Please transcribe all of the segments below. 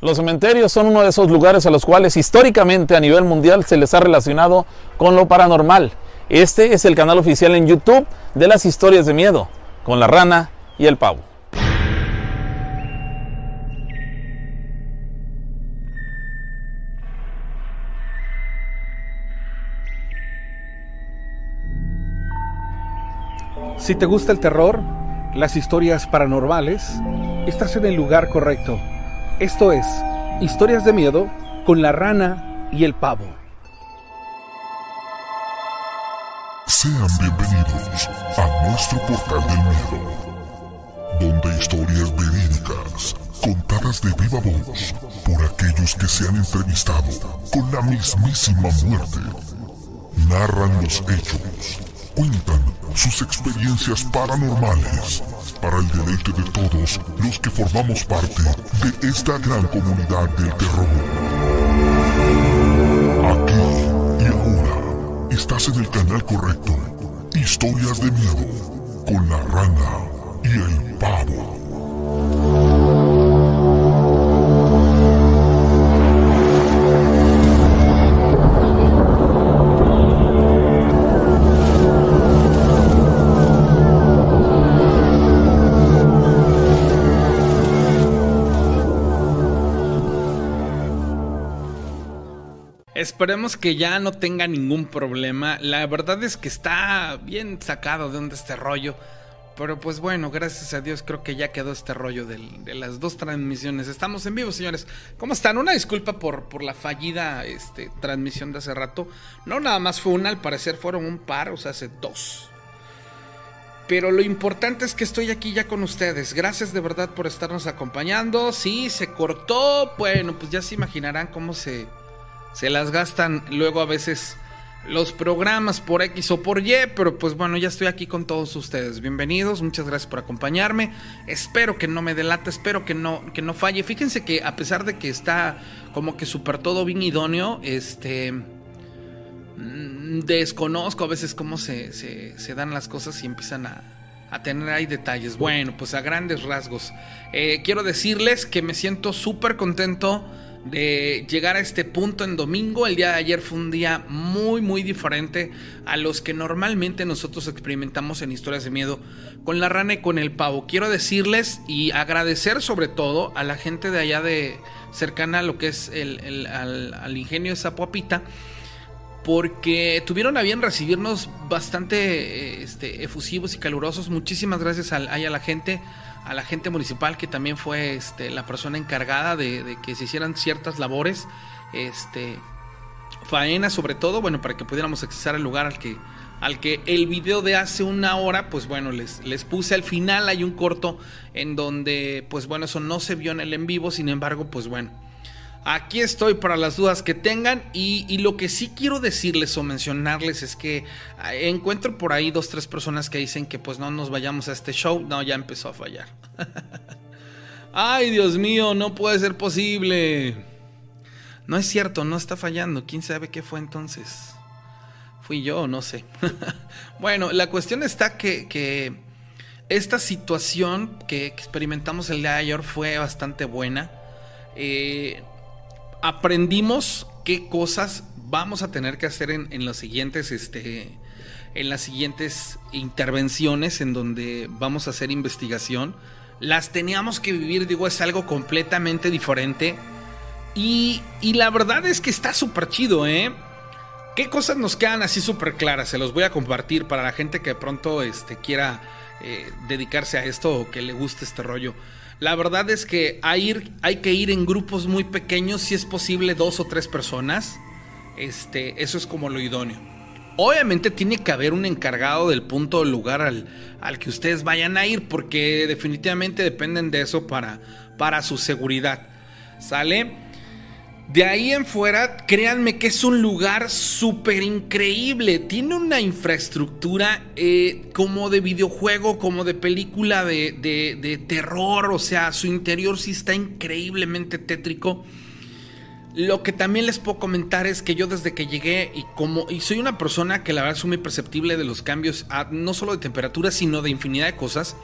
Los cementerios son uno de esos lugares a los cuales históricamente a nivel mundial se les ha relacionado con lo paranormal. Este es el canal oficial en YouTube de las historias de miedo, con la rana y el pavo. Si te gusta el terror, las historias paranormales, estás en el lugar correcto. Esto es Historias de Miedo con la rana y el pavo. Sean bienvenidos a nuestro portal del miedo, donde historias verídicas, contadas de viva voz por aquellos que se han entrevistado con la mismísima muerte, narran los hechos, cuentan sus experiencias paranormales para el deleite de todos los que formamos parte de esta gran comunidad del terror. Aquí y ahora estás en el canal correcto. Historias de miedo con la rana y el pavo. Esperemos que ya no tenga ningún problema. La verdad es que está bien sacado de onda este rollo. Pero pues bueno, gracias a Dios creo que ya quedó este rollo de las dos transmisiones. Estamos en vivo, señores. ¿Cómo están? Una disculpa por, por la fallida este, transmisión de hace rato. No nada más fue una, al parecer fueron un par, o sea, hace dos. Pero lo importante es que estoy aquí ya con ustedes. Gracias de verdad por estarnos acompañando. Sí, se cortó. Bueno, pues ya se imaginarán cómo se, se las gastan luego a veces los programas por X o por Y, pero pues bueno, ya estoy aquí con todos ustedes. Bienvenidos, muchas gracias por acompañarme. Espero que no me delate, espero que no, que no falle. Fíjense que a pesar de que está como que súper todo bien idóneo, este... mm, Desconozco a veces cómo se, se- dan las cosas y empiezan a, a tener ahí detalles. Bueno, pues a grandes rasgos. Eh, quiero decirles que me siento súper contento de llegar a este punto en domingo. El día de ayer fue un día muy, muy diferente a los que normalmente nosotros experimentamos en historias de miedo con la rana y con el pavo. Quiero decirles y agradecer sobre todo a la gente de allá de cercana a lo que es el, al, ingenio de Zapuapita porque tuvieron a bien recibirnos bastante este, efusivos y calurosos. Muchísimas gracias ahí a la gente, a la gente municipal que también fue este, la persona encargada de, que se hicieran ciertas labores, este, faena sobre todo, bueno, para que pudiéramos accesar al lugar al que, al que el video de hace una hora, pues bueno, les, les puse al final, hay un corto en donde, pues bueno, eso no se vio en el en vivo, sin embargo, pues bueno. Aquí estoy para las dudas que tengan y, lo que sí quiero decirles o mencionarles es que eh, encuentro por ahí dos, tres personas que dicen que pues no nos vayamos a este show. No, ya empezó a fallar. Ay, Dios mío, no puede ser posible. No es cierto, no está fallando. ¿Quién sabe qué fue entonces? Fui yo, no sé. bueno, la cuestión está que, que esta situación que experimentamos el día de ayer fue bastante buena. Eh, aprendimos qué cosas vamos a tener que hacer en, los siguientes, este, en las siguientes intervenciones en donde vamos a hacer investigación. Las teníamos que vivir, digo, es algo completamente diferente. Y, y la verdad es que está súper chido, ¿eh? ¿Qué cosas nos quedan así súper claras? Se los voy a compartir para la gente que de pronto este, quiera eh, dedicarse a esto o que le guste este rollo. La verdad es que hay, hay que ir en grupos muy pequeños, si es posible dos o tres personas. Este, eso es como lo idóneo. Obviamente tiene que haber un encargado del punto o lugar al, al que ustedes vayan a ir, porque definitivamente dependen de eso para, para su seguridad. ¿Sale? De ahí en fuera, créanme que es un lugar súper increíble. Tiene una infraestructura eh, como de videojuego, como de película de, de- terror. O sea, su interior sí está increíblemente tétrico. Lo que también les puedo comentar es que yo desde que llegué y como y soy una persona que la verdad soy muy perceptible de los cambios, no solo de temperatura, sino de infinidad de cosas.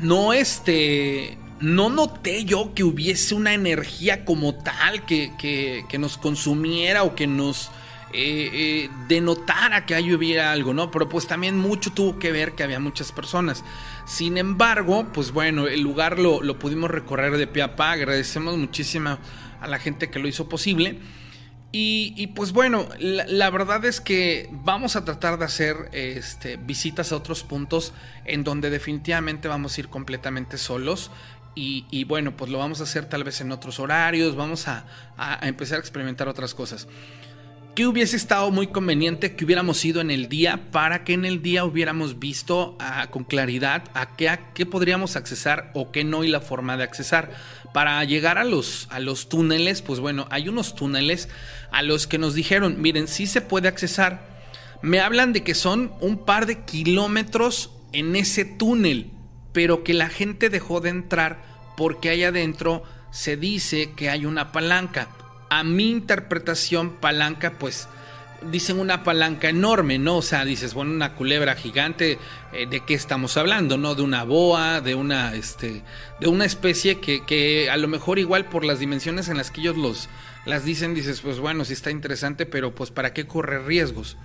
No este no noté yo que hubiese una energía como tal que, que, nos consumiera o que nos eh, eh, denotara que ahí hubiera algo, ¿no? Pero pues también mucho tuvo que ver que había muchas personas. Sin embargo, pues bueno, el lugar lo, lo pudimos recorrer de pie a pa. Agradecemos muchísimo a la gente que lo hizo posible. Y, pues bueno, la, verdad es que vamos a tratar de hacer este, visitas a otros puntos en donde definitivamente vamos a ir completamente solos. Y, bueno, pues lo vamos a hacer tal vez en otros horarios, vamos a, empezar a experimentar otras cosas. ¿Qué hubiese estado muy conveniente que hubiéramos ido en el día para que en el día hubiéramos visto ah, con claridad a qué, a qué podríamos accesar o qué no y la forma de accesar? Para llegar a los, a los túneles, pues bueno, hay unos túneles a los que nos dijeron, miren, sí se puede accesar. Me hablan de que son un par de kilómetros en ese túnel, pero que la gente dejó de entrar porque ahí adentro se dice que hay una palanca. A mi interpretación, palanca, pues dicen una palanca enorme, ¿no? O sea, dices, bueno, una culebra gigante, eh, ¿de qué estamos hablando? ¿No? De una boa, de una, este, de una especie que, que, a lo mejor igual por las dimensiones en las que ellos los, las dicen, dices, pues bueno, sí está interesante, pero pues ¿para qué correr riesgos?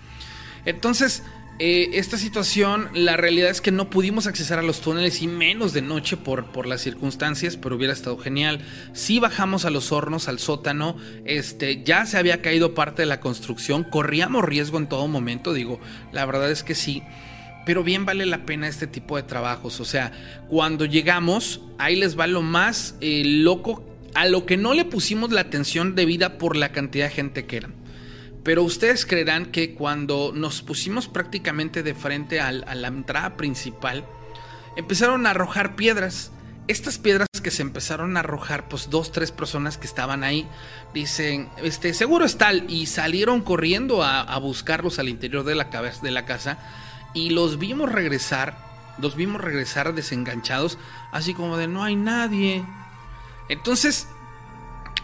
Entonces, eh, esta situación, la realidad es que no pudimos accesar a los túneles y menos de noche por, por las circunstancias, pero hubiera estado genial. Si bajamos a los hornos, al sótano, este, ya se había caído parte de la construcción, corríamos riesgo en todo momento, digo, la verdad es que sí. Pero bien vale la pena este tipo de trabajos. O sea, cuando llegamos, ahí les va lo más eh, loco, a lo que no le pusimos la atención debida por la cantidad de gente que eran. Pero ustedes creerán que cuando nos pusimos prácticamente de frente a la entrada principal, empezaron a arrojar piedras. Estas piedras que se empezaron a arrojar, pues dos, tres personas que estaban ahí, dicen, este, seguro es tal, y salieron corriendo a, buscarlos al interior de la, de la casa, y los vimos regresar, los vimos regresar desenganchados, así como de no hay nadie. Entonces,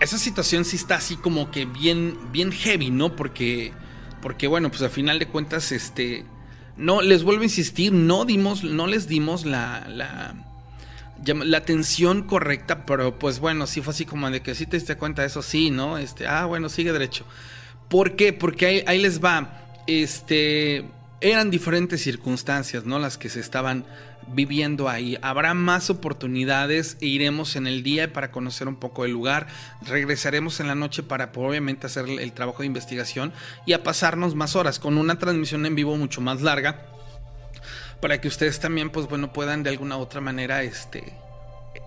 esa situación sí está así como que bien, bien heavy, ¿no? Porque, porque bueno, pues al final de cuentas, este, no, les vuelvo a insistir, no dimos, no les dimos la, la, la atención correcta, pero pues bueno, sí fue así como de que sí te diste cuenta de eso, sí, ¿no? Este, ah, bueno, sigue derecho. ¿Por qué? Porque ahí, ahí les va, este, eran diferentes circunstancias, ¿no? Las que se estaban viviendo ahí. Habrá más oportunidades e iremos en el día para conocer un poco el lugar. Regresaremos en la noche para obviamente hacer el trabajo de investigación y a pasarnos más horas con una transmisión en vivo mucho más larga para que ustedes también pues bueno puedan de alguna u otra manera este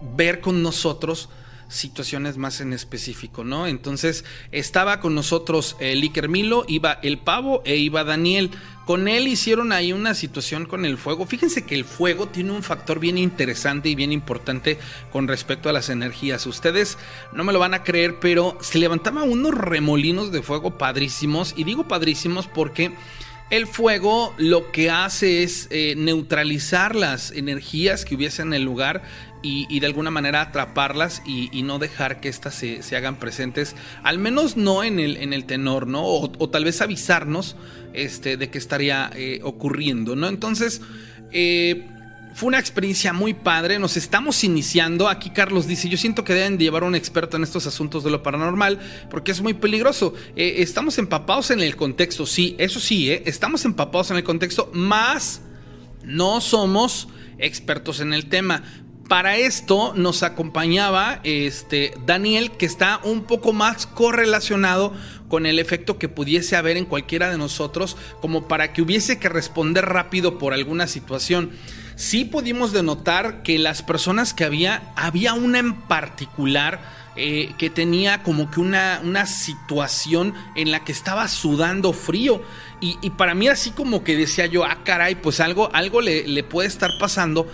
ver con nosotros situaciones más en específico, ¿no? Entonces estaba con nosotros el Iker Milo, iba el Pavo e iba Daniel. Con él hicieron ahí una situación con el fuego. Fíjense que el fuego tiene un factor bien interesante y bien importante con respecto a las energías. Ustedes no me lo van a creer, pero se levantaban unos remolinos de fuego padrísimos. Y digo padrísimos porque... El fuego lo que hace es eh, neutralizar las energías que hubiese en el lugar y, de alguna manera atraparlas y, no dejar que éstas se, hagan presentes, al menos no en el, en el tenor, ¿no? O, tal vez avisarnos este, de que estaría eh, ocurriendo, ¿no? Entonces, eh, fue una experiencia muy padre, nos estamos iniciando. Aquí Carlos dice, yo siento que deben llevar un experto en estos asuntos de lo paranormal porque es muy peligroso. Eh, estamos empapados en el contexto, sí, eso sí, estamos empapados en el contexto, más no somos expertos en el tema. Para esto nos acompañaba este Daniel, que está un poco más correlacionado con el efecto que pudiese haber en cualquiera de nosotros, como para que hubiese que responder rápido por alguna situación. Sí pudimos denotar que las personas que había, había una en particular eh, que tenía como que una, una, situación en la que estaba sudando frío. Y, para mí así como que decía yo, ah caray, pues algo, algo le, le puede estar pasando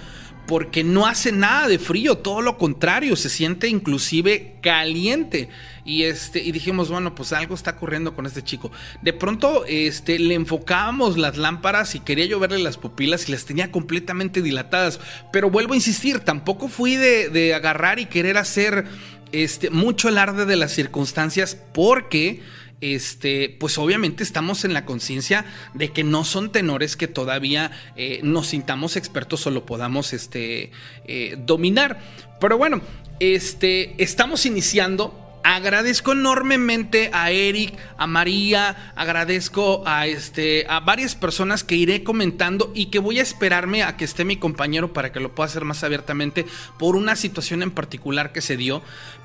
porque no hace nada de frío, todo lo contrario, se siente inclusive caliente. Y este, y dijimos, bueno, pues algo está ocurriendo con este chico. De pronto, este, le enfocábamos las lámparas y quería yo verle las pupilas y las tenía completamente dilatadas. Pero vuelvo a insistir, tampoco fui de, de agarrar y querer hacer este, mucho alarde de las circunstancias porque este, pues obviamente estamos en la conciencia de que no son tenores que todavía eh, nos sintamos expertos o lo podamos este, eh, dominar. Pero bueno, este, estamos iniciando Agradezco enormemente a Eric, a María, agradezco a este a varias personas que iré comentando y que voy a esperarme a que esté mi compañero para que lo pueda hacer más abiertamente por una situación en particular que se dio.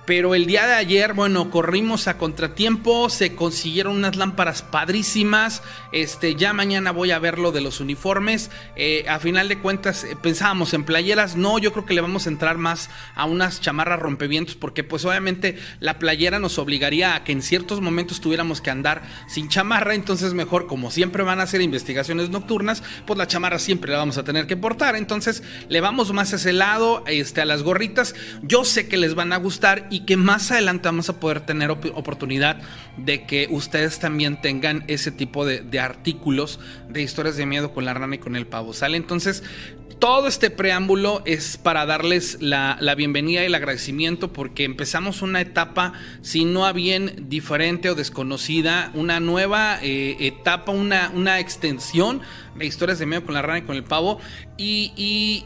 Pero el día de ayer, bueno, corrimos a contratiempo, se consiguieron unas lámparas padrísimas. Este, ya mañana voy a ver lo de los uniformes. Eh, a final de cuentas, eh, pensábamos en playeras. No, yo creo que le vamos a entrar más a unas chamarras rompevientos, porque pues obviamente la playera nos obligaría a que en ciertos momentos tuviéramos que andar sin chamarra. Entonces, mejor, como siempre van a hacer investigaciones nocturnas, pues la chamarra siempre la vamos a tener que portar. Entonces, le vamos más a ese lado, este, a las gorritas. Yo sé que les van a gustar y que más adelante vamos a poder tener oportunidad de que ustedes también tengan ese tipo de, de, artículos de historias de miedo con la rana y con el pavo. ¿Sale? Entonces, todo este preámbulo es para darles la, bienvenida y el agradecimiento porque empezamos una etapa, si no a bien diferente o desconocida, una nueva eh, etapa, una, una extensión de historias de medio con la rana y con el pavo. Y,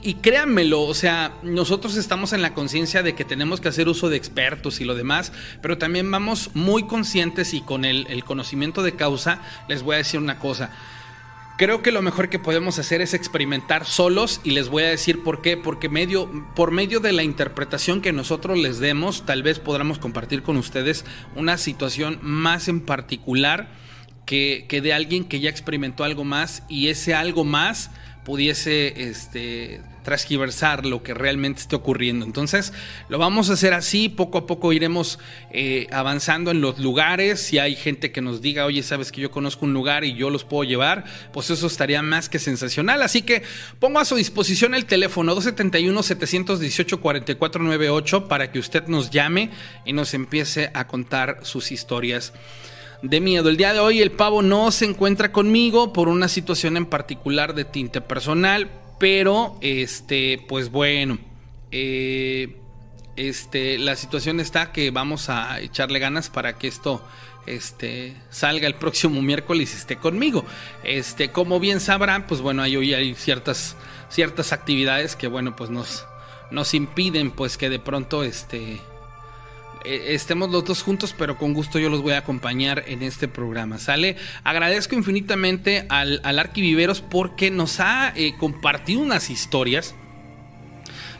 y, créanmelo, o sea, nosotros estamos en la conciencia de que tenemos que hacer uso de expertos y lo demás, pero también vamos muy conscientes y con el, el conocimiento de causa, les voy a decir una cosa. Creo que lo mejor que podemos hacer es experimentar solos y les voy a decir por qué, porque medio, por medio de la interpretación que nosotros les demos, tal vez podamos compartir con ustedes una situación más en particular que, que de alguien que ya experimentó algo más y ese algo más pudiese este, transgiversar lo que realmente esté ocurriendo. Entonces, lo vamos a hacer así, poco a poco iremos eh, avanzando en los lugares. Si hay gente que nos diga, oye, sabes que yo conozco un lugar y yo los puedo llevar, pues eso estaría más que sensacional. Así que pongo a su disposición el teléfono 271-718-4498 para que usted nos llame y nos empiece a contar sus historias de miedo. El día de hoy el pavo no se encuentra conmigo por una situación en particular de tinte personal, pero este, pues bueno, eh, este, la situación está que vamos a echarle ganas para que esto este, salga el próximo miércoles y esté conmigo. Este, como bien sabrán, pues bueno, hay hoy hay ciertas, ciertas actividades que bueno, pues nos, nos impiden pues que de pronto este eh, estemos los dos juntos, pero con gusto yo los voy a acompañar en este programa. ¿Sale? Agradezco infinitamente al, al Arquiviveros porque nos ha eh, compartido unas historias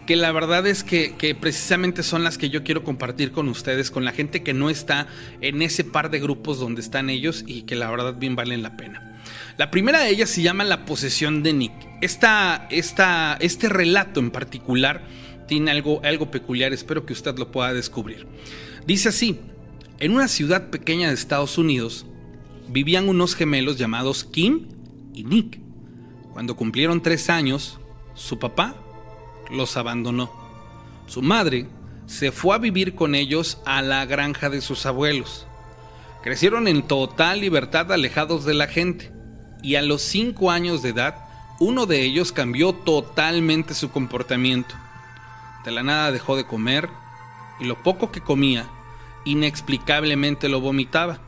que la verdad es que, que, precisamente son las que yo quiero compartir con ustedes, con la gente que no está en ese par de grupos donde están ellos y que la verdad bien valen la pena. La primera de ellas se llama La posesión de Nick. Esta, esta, este relato en particular tiene algo, algo peculiar, espero que usted lo pueda descubrir. Dice así, en una ciudad pequeña de Estados Unidos vivían unos gemelos llamados Kim y Nick. Cuando cumplieron tres años, su papá los abandonó. Su madre se fue a vivir con ellos a la granja de sus abuelos. Crecieron en total libertad alejados de la gente y a los cinco años de edad uno de ellos cambió totalmente su comportamiento. De la nada dejó de comer y lo poco que comía, inexplicablemente lo vomitaba.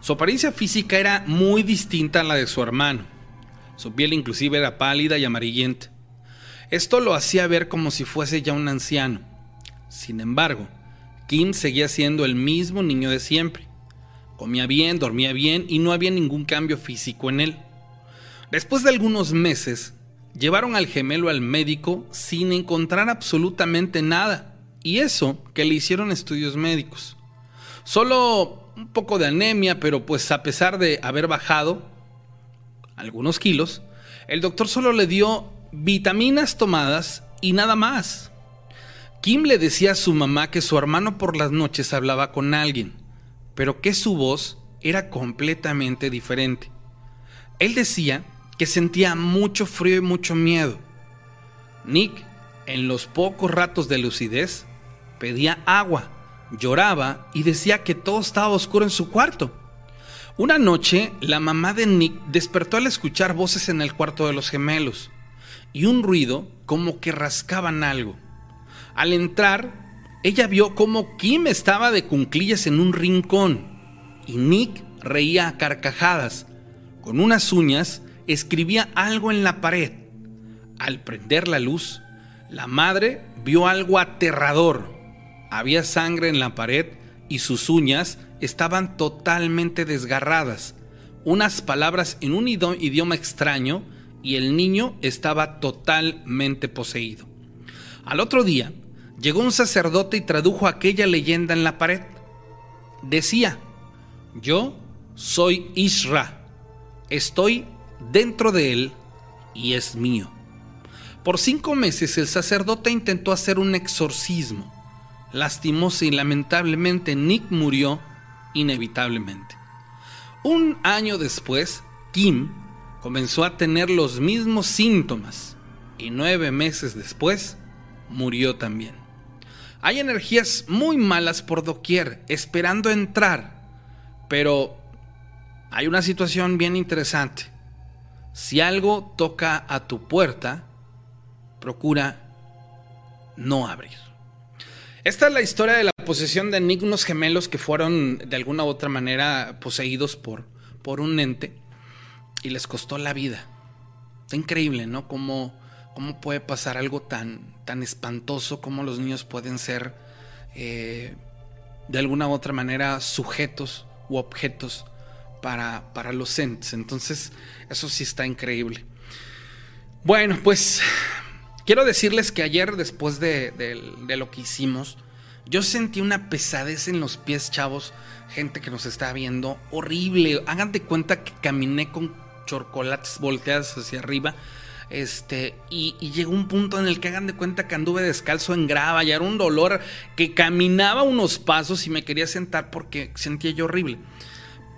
Su apariencia física era muy distinta a la de su hermano. Su piel inclusive era pálida y amarillenta. Esto lo hacía ver como si fuese ya un anciano. Sin embargo, Kim seguía siendo el mismo niño de siempre. Comía bien, dormía bien y no había ningún cambio físico en él. Después de algunos meses, Llevaron al gemelo al médico sin encontrar absolutamente nada. Y eso que le hicieron estudios médicos. Solo un poco de anemia, pero pues a pesar de haber bajado algunos kilos, el doctor solo le dio vitaminas tomadas y nada más. Kim le decía a su mamá que su hermano por las noches hablaba con alguien, pero que su voz era completamente diferente. Él decía que sentía mucho frío y mucho miedo. Nick, en los pocos ratos de lucidez, pedía agua, lloraba y decía que todo estaba oscuro en su cuarto. Una noche, la mamá de Nick despertó al escuchar voces en el cuarto de los gemelos y un ruido como que rascaban algo. Al entrar, ella vio cómo Kim estaba de cunclillas en un rincón y Nick reía a carcajadas. Con unas uñas escribía algo en la pared. Al prender la luz, la madre vio algo aterrador. Había sangre en la pared y sus uñas estaban totalmente desgarradas. Unas palabras en un idioma extraño y el niño estaba totalmente poseído. Al otro día, llegó un sacerdote y tradujo aquella leyenda en la pared. Decía, yo soy Isra, estoy dentro de él y es mío. Por cinco meses el sacerdote intentó hacer un exorcismo. Lastimóse y lamentablemente Nick murió inevitablemente. Un año después, Kim comenzó a tener los mismos síntomas y nueve meses después murió también. Hay energías muy malas por doquier esperando entrar, pero hay una situación bien interesante. Si algo toca a tu puerta, procura no abrir. Esta es la historia de la posesión de unos gemelos que fueron de alguna u otra manera poseídos por, por un ente y les costó la vida. Está increíble, ¿no? Cómo, cómo puede pasar algo tan, tan espantoso, cómo los niños pueden ser eh, de alguna u otra manera sujetos u objetos para, para los entes. Entonces, eso sí está increíble. Bueno, pues quiero decirles que ayer, después de, de, lo que hicimos, yo sentí una pesadez en los pies, chavos. Gente que nos está viendo, horrible. Hagan de cuenta que caminé con chocolates volteadas hacia arriba. Este, y, y, llegó un punto en el que hagan de cuenta que anduve descalzo en grava y era un dolor que caminaba unos pasos y me quería sentar porque sentía yo horrible.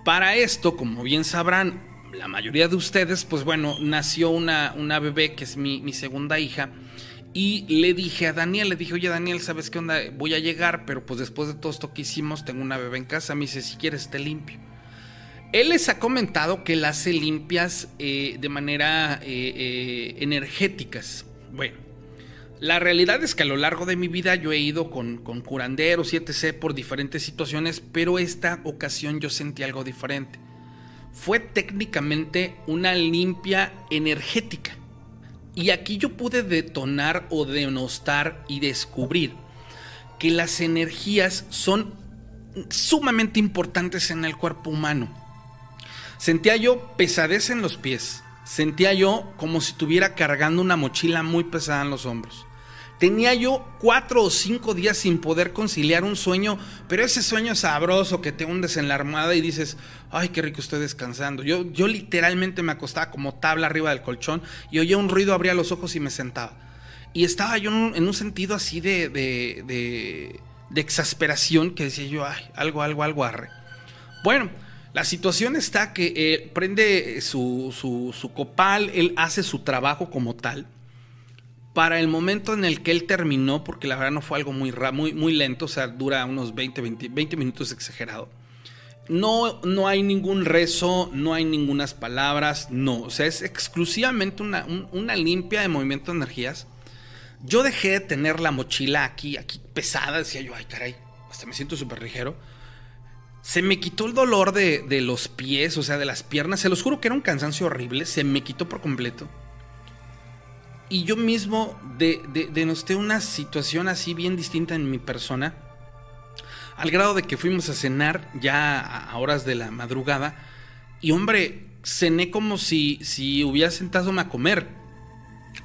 Para esto, como bien sabrán, la mayoría de ustedes, pues bueno, nació una, una bebé que es mi, segunda hija. Y le dije a Daniel, le dije, oye Daniel, ¿sabes qué onda? Voy a llegar, pero pues después de todo esto que hicimos, tengo una bebé en casa. Me dice, si quieres, te limpio. Él les ha comentado que la hace limpias eh, de manera eh, eh, energéticas. Bueno, la realidad es que a lo largo de mi vida yo he ido con, con curanderos y etc. por diferentes situaciones, pero esta ocasión yo sentí algo diferente. Fue técnicamente una limpia energética. Y aquí yo pude detonar o denostar y descubrir que las energías son sumamente importantes en el cuerpo humano. Sentía yo pesadez en los pies, sentía yo como si estuviera cargando una mochila muy pesada en los hombros. Tenía yo cuatro o cinco días sin poder conciliar un sueño, pero ese sueño sabroso que te hundes en la armada y dices, ay, qué rico estoy descansando. Yo, yo literalmente me acostaba como tabla arriba del colchón y oía un ruido, abría los ojos y me sentaba. Y estaba yo en un, sentido así de, de, de, exasperación que decía yo, ay, algo, algo, algo arre. Bueno, la situación está que prende su, su copal, él hace su trabajo como tal para el momento en el que él terminó, porque la verdad no fue algo muy, muy, muy lento, o sea, dura unos 20, 20, minutos exagerado. No, no hay ningún rezo, no hay ningunas palabras, no. O sea, es exclusivamente una, una limpia de movimiento de energías. Yo dejé de tener la mochila aquí, aquí pesada, decía yo, ay caray, hasta me siento súper ligero. Se me quitó el dolor de, de los pies, o sea, de las piernas. Se los juro que era un cansancio horrible, se me quitó por completo y yo mismo de, denosté una situación así bien distinta en mi persona, al grado de que fuimos a cenar ya a horas de la madrugada, y hombre, cené como si, si hubiera sentado a comer,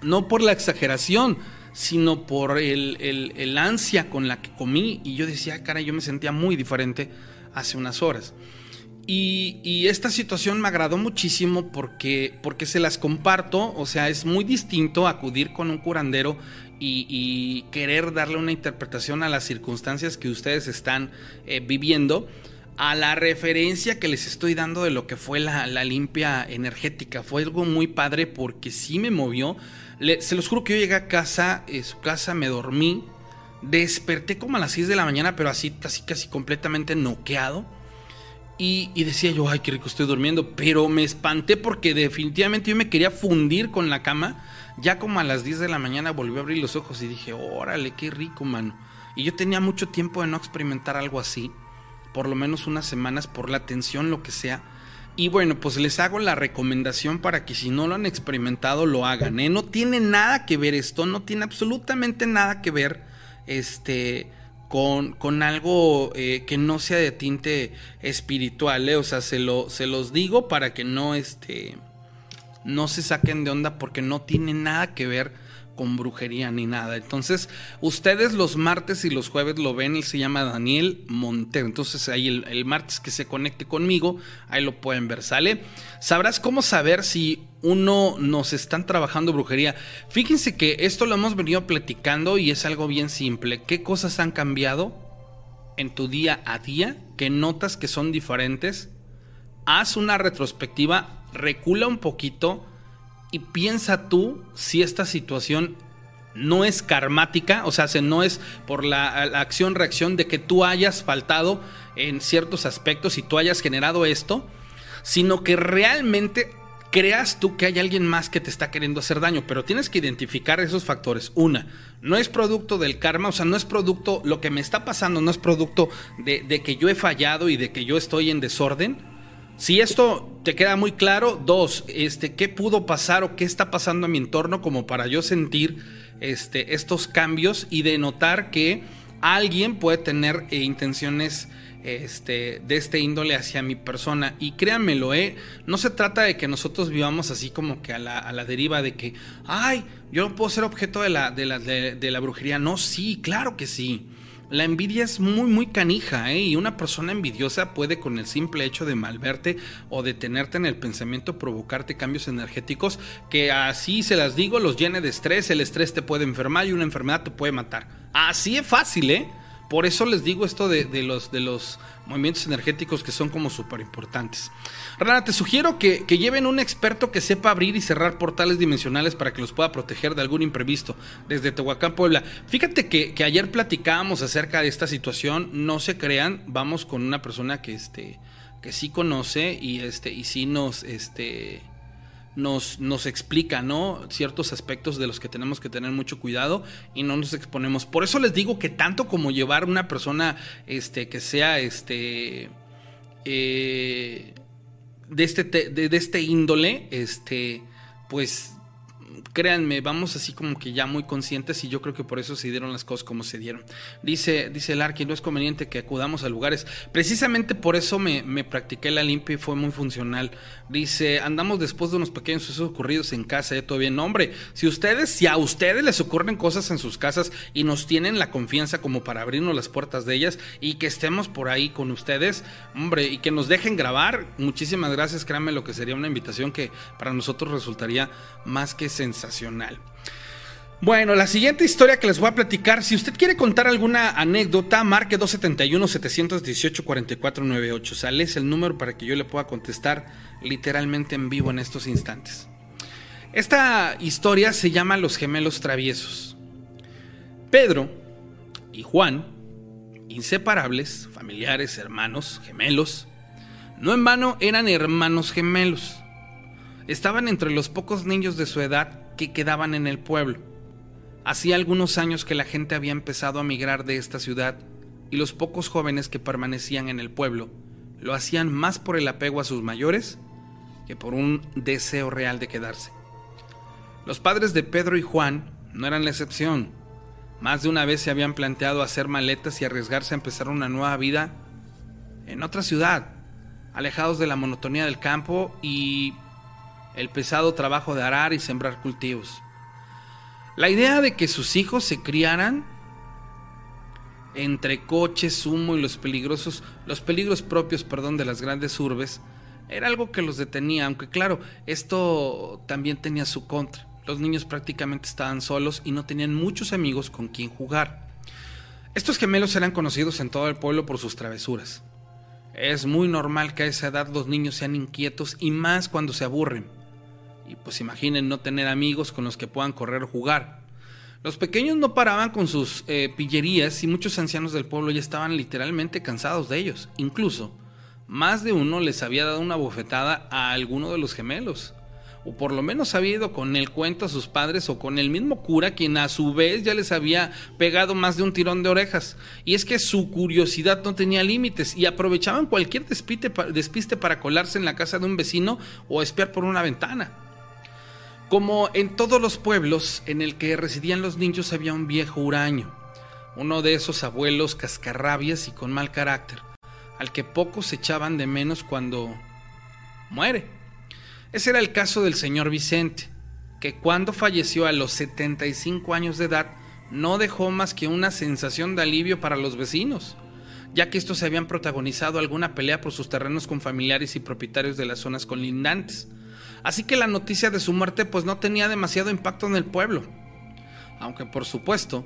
no por la exageración, sino por el, el, ansia con la que comí, y yo decía, cara, yo me sentía muy diferente hace unas horas. Y, esta situación me agradó muchísimo porque, porque se las comparto, o sea, es muy distinto acudir con un curandero y, querer darle una interpretación a las circunstancias que ustedes están eh, viviendo, a la referencia que les estoy dando de lo que fue la, limpia energética. Fue algo muy padre porque sí me movió. se los juro que yo llegué a casa, en su casa, me dormí, desperté como a las 6 de la mañana, pero así, casi, casi completamente noqueado y, decía yo, ay, qué rico estoy durmiendo. Pero me espanté porque definitivamente yo me quería fundir con la cama. Ya como a las 10 de la mañana volví a abrir los ojos y dije, órale, qué rico, mano. Y yo tenía mucho tiempo de no experimentar algo así, por lo menos unas semanas, por la tensión, lo que sea. Y bueno, pues les hago la recomendación para que si no lo han experimentado lo hagan. ¿eh? No tiene nada que ver esto, no tiene absolutamente nada que ver este, con, con algo eh, que no sea de tinte espiritual. ¿eh? O sea, se, lo, se los digo para que no, este, no se saquen de onda porque no tiene nada que ver con brujería ni nada. Entonces, ustedes los martes y los jueves lo ven, él se llama Daniel Montero. Entonces, ahí el, martes que se conecte conmigo, ahí lo pueden ver, ¿sale? Sabrás cómo saber si uno nos están trabajando brujería. Fíjense que esto lo hemos venido platicando y es algo bien simple. ¿Qué cosas han cambiado en tu día a día que notas que son diferentes? Haz una retrospectiva, recula un poquito y piensa tú si esta situación no es karmática, o sea, no es por la, acción-reacción de que tú hayas faltado en ciertos aspectos y tú hayas generado esto, sino que realmente creas tú que hay alguien más que te está queriendo hacer daño, pero tienes que identificar esos factores. Una, no es producto del karma, o sea, no es producto, lo que me está pasando no es producto de, que yo he fallado y de que yo estoy en desorden, si esto te queda muy claro, dos, este, ¿qué pudo pasar o qué está pasando en mi entorno como para yo sentir este, estos cambios y de notar que alguien puede tener eh, intenciones este, de este índole hacia mi persona. Y créanmelo, ¿eh? no se trata de que nosotros vivamos así como que a la, a la deriva de que, ay, yo no puedo ser objeto de la, de la, de la brujería. No, sí, claro que sí. La envidia es muy, muy canija, ¿eh? Y una persona envidiosa puede, con el simple hecho de malverte o de tenerte en el pensamiento, provocarte cambios energéticos que así se las digo, los llene de estrés. El estrés te puede enfermar y una enfermedad te puede matar. Así es fácil, ¿eh? Por eso les digo esto de, los, de los movimientos energéticos que son como súper importantes. Rana, te sugiero que, lleven un experto que sepa abrir y cerrar portales dimensionales para que los pueda proteger de algún imprevisto desde Tehuacán, Puebla. Fíjate que, ayer platicábamos acerca de esta situación, no se crean, vamos con una persona que, este, que sí conoce y, este, y sí nos... Este, nos, nos explica, ¿no? Ciertos aspectos de los que tenemos que tener mucho cuidado y no nos exponemos. Por eso les digo que tanto como llevar una persona este, que sea este, eh, de, este, de, este índole, este, pues créanme, vamos así como que ya muy conscientes y yo creo que por eso se dieron las cosas como se dieron. Dice, dice Arqui, no es conveniente que acudamos a lugares. Precisamente por eso me, me practiqué la limpia y fue muy funcional. Dice, andamos después de unos pequeños sucesos ocurridos en casa, ¿eh? todo bien. hombre, si ustedes, si a ustedes les ocurren cosas en sus casas y nos tienen la confianza como para abrirnos las puertas de ellas y que estemos por ahí con ustedes, hombre, y que nos dejen grabar, muchísimas gracias, créanme lo que sería una invitación que para nosotros resultaría más que sensacional bueno, la siguiente historia que les voy a platicar, si usted quiere contar alguna anécdota, marque 271-718-4498. Sale es el número para que yo le pueda contestar literalmente en vivo en estos instantes. Esta historia se llama Los gemelos traviesos. Pedro y Juan, inseparables, familiares, hermanos, gemelos, no en vano eran hermanos gemelos. Estaban entre los pocos niños de su edad que quedaban en el pueblo. Hacía algunos años que la gente había empezado a migrar de esta ciudad y los pocos jóvenes que permanecían en el pueblo lo hacían más por el apego a sus mayores que por un deseo real de quedarse. Los padres de Pedro y Juan no eran la excepción. Más de una vez se habían planteado hacer maletas y arriesgarse a empezar una nueva vida en otra ciudad, alejados de la monotonía del campo y el pesado trabajo de arar y sembrar cultivos. La idea de que sus hijos se criaran entre coches, humo y los peligrosos, los peligros propios, perdón, de las grandes urbes, era algo que los detenía, aunque claro, esto también tenía su contra. Los niños prácticamente estaban solos y no tenían muchos amigos con quien jugar. Estos gemelos eran conocidos en todo el pueblo por sus travesuras. Es muy normal que a esa edad los niños sean inquietos y más cuando se aburren. Y pues imaginen no tener amigos con los que puedan correr o jugar. Los pequeños no paraban con sus eh, pillerías y muchos ancianos del pueblo ya estaban literalmente cansados de ellos. Incluso, más de uno les había dado una bofetada a alguno de los gemelos. o por lo menos había ido con el cuento a sus padres o con el mismo cura quien a su vez ya les había pegado más de un tirón de orejas. Y es que su curiosidad no tenía límites y aprovechaban cualquier despiste, para colarse en la casa de un vecino o espiar por una ventana. Como en todos los pueblos en el que residían los niños había un viejo huraño, uno de esos abuelos cascarrabias y con mal carácter, al que pocos echaban de menos cuando muere. Ese era el caso del señor Vicente, que cuando falleció a los 75 años de edad no dejó más que una sensación de alivio para los vecinos, ya que estos se habían protagonizado alguna pelea por sus terrenos con familiares y propietarios de las zonas colindantes. Así que la noticia de su muerte pues no tenía demasiado impacto en el pueblo. Aunque por supuesto,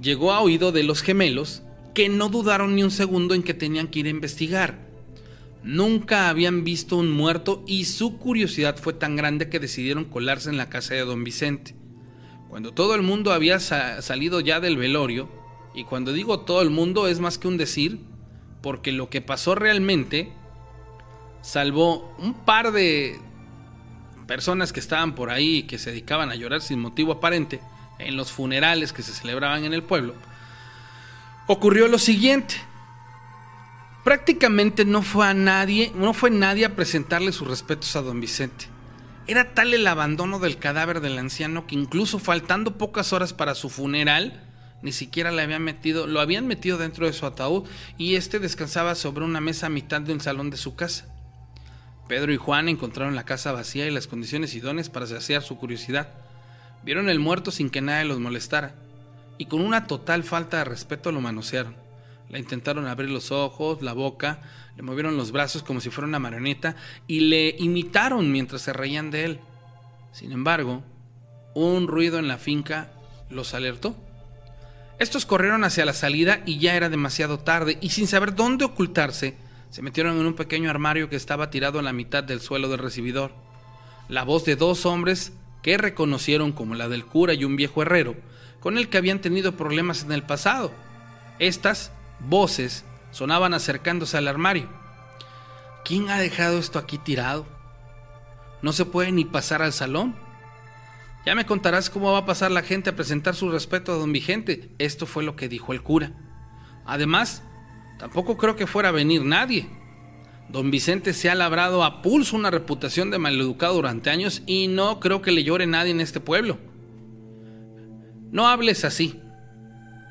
llegó a oído de los gemelos que no dudaron ni un segundo en que tenían que ir a investigar Nunca habían visto un muerto y su curiosidad fue tan grande que decidieron colarse en la casa de don Vicente. Cuando todo el mundo había salido ya del velorio, y cuando digo todo el mundo es más que un decir, porque lo que pasó realmente, salvó un par de personas que estaban por ahí y que se dedicaban a llorar sin motivo aparente en los funerales que se celebraban en el pueblo, ocurrió lo siguiente prácticamente no fue a nadie, no fue nadie a presentarle sus respetos a don Vicente. Era tal el abandono del cadáver del anciano que incluso faltando pocas horas para su funeral, ni siquiera le habían metido, lo habían metido dentro de su ataúd y este descansaba sobre una mesa a mitad del salón de su casa. Pedro y Juan encontraron la casa vacía y las condiciones idóneas para saciar su curiosidad. Vieron el muerto sin que nadie los molestara y con una total falta de respeto lo manosearon. Le intentaron abrir los ojos, la boca, le movieron los brazos como si fuera una marioneta y le imitaron mientras se reían de él. Sin embargo, un ruido en la finca los alertó. Estos corrieron hacia la salida y ya era demasiado tarde y sin saber dónde ocultarse, se metieron en un pequeño armario que estaba tirado en la mitad del suelo del recibidor. La voz de dos hombres que reconocieron como la del cura y un viejo herrero, con el que habían tenido problemas en el pasado. Estas Voces sonaban acercándose al armario. ¿Quién ha dejado esto aquí tirado? ¿No se puede ni pasar al salón? Ya me contarás cómo va a pasar la gente a presentar su respeto a don Vigente. Esto fue lo que dijo el cura. Además, tampoco creo que fuera a venir nadie. Don Vicente se ha labrado a pulso una reputación de maleducado durante años y no creo que le llore nadie en este pueblo. No hables así,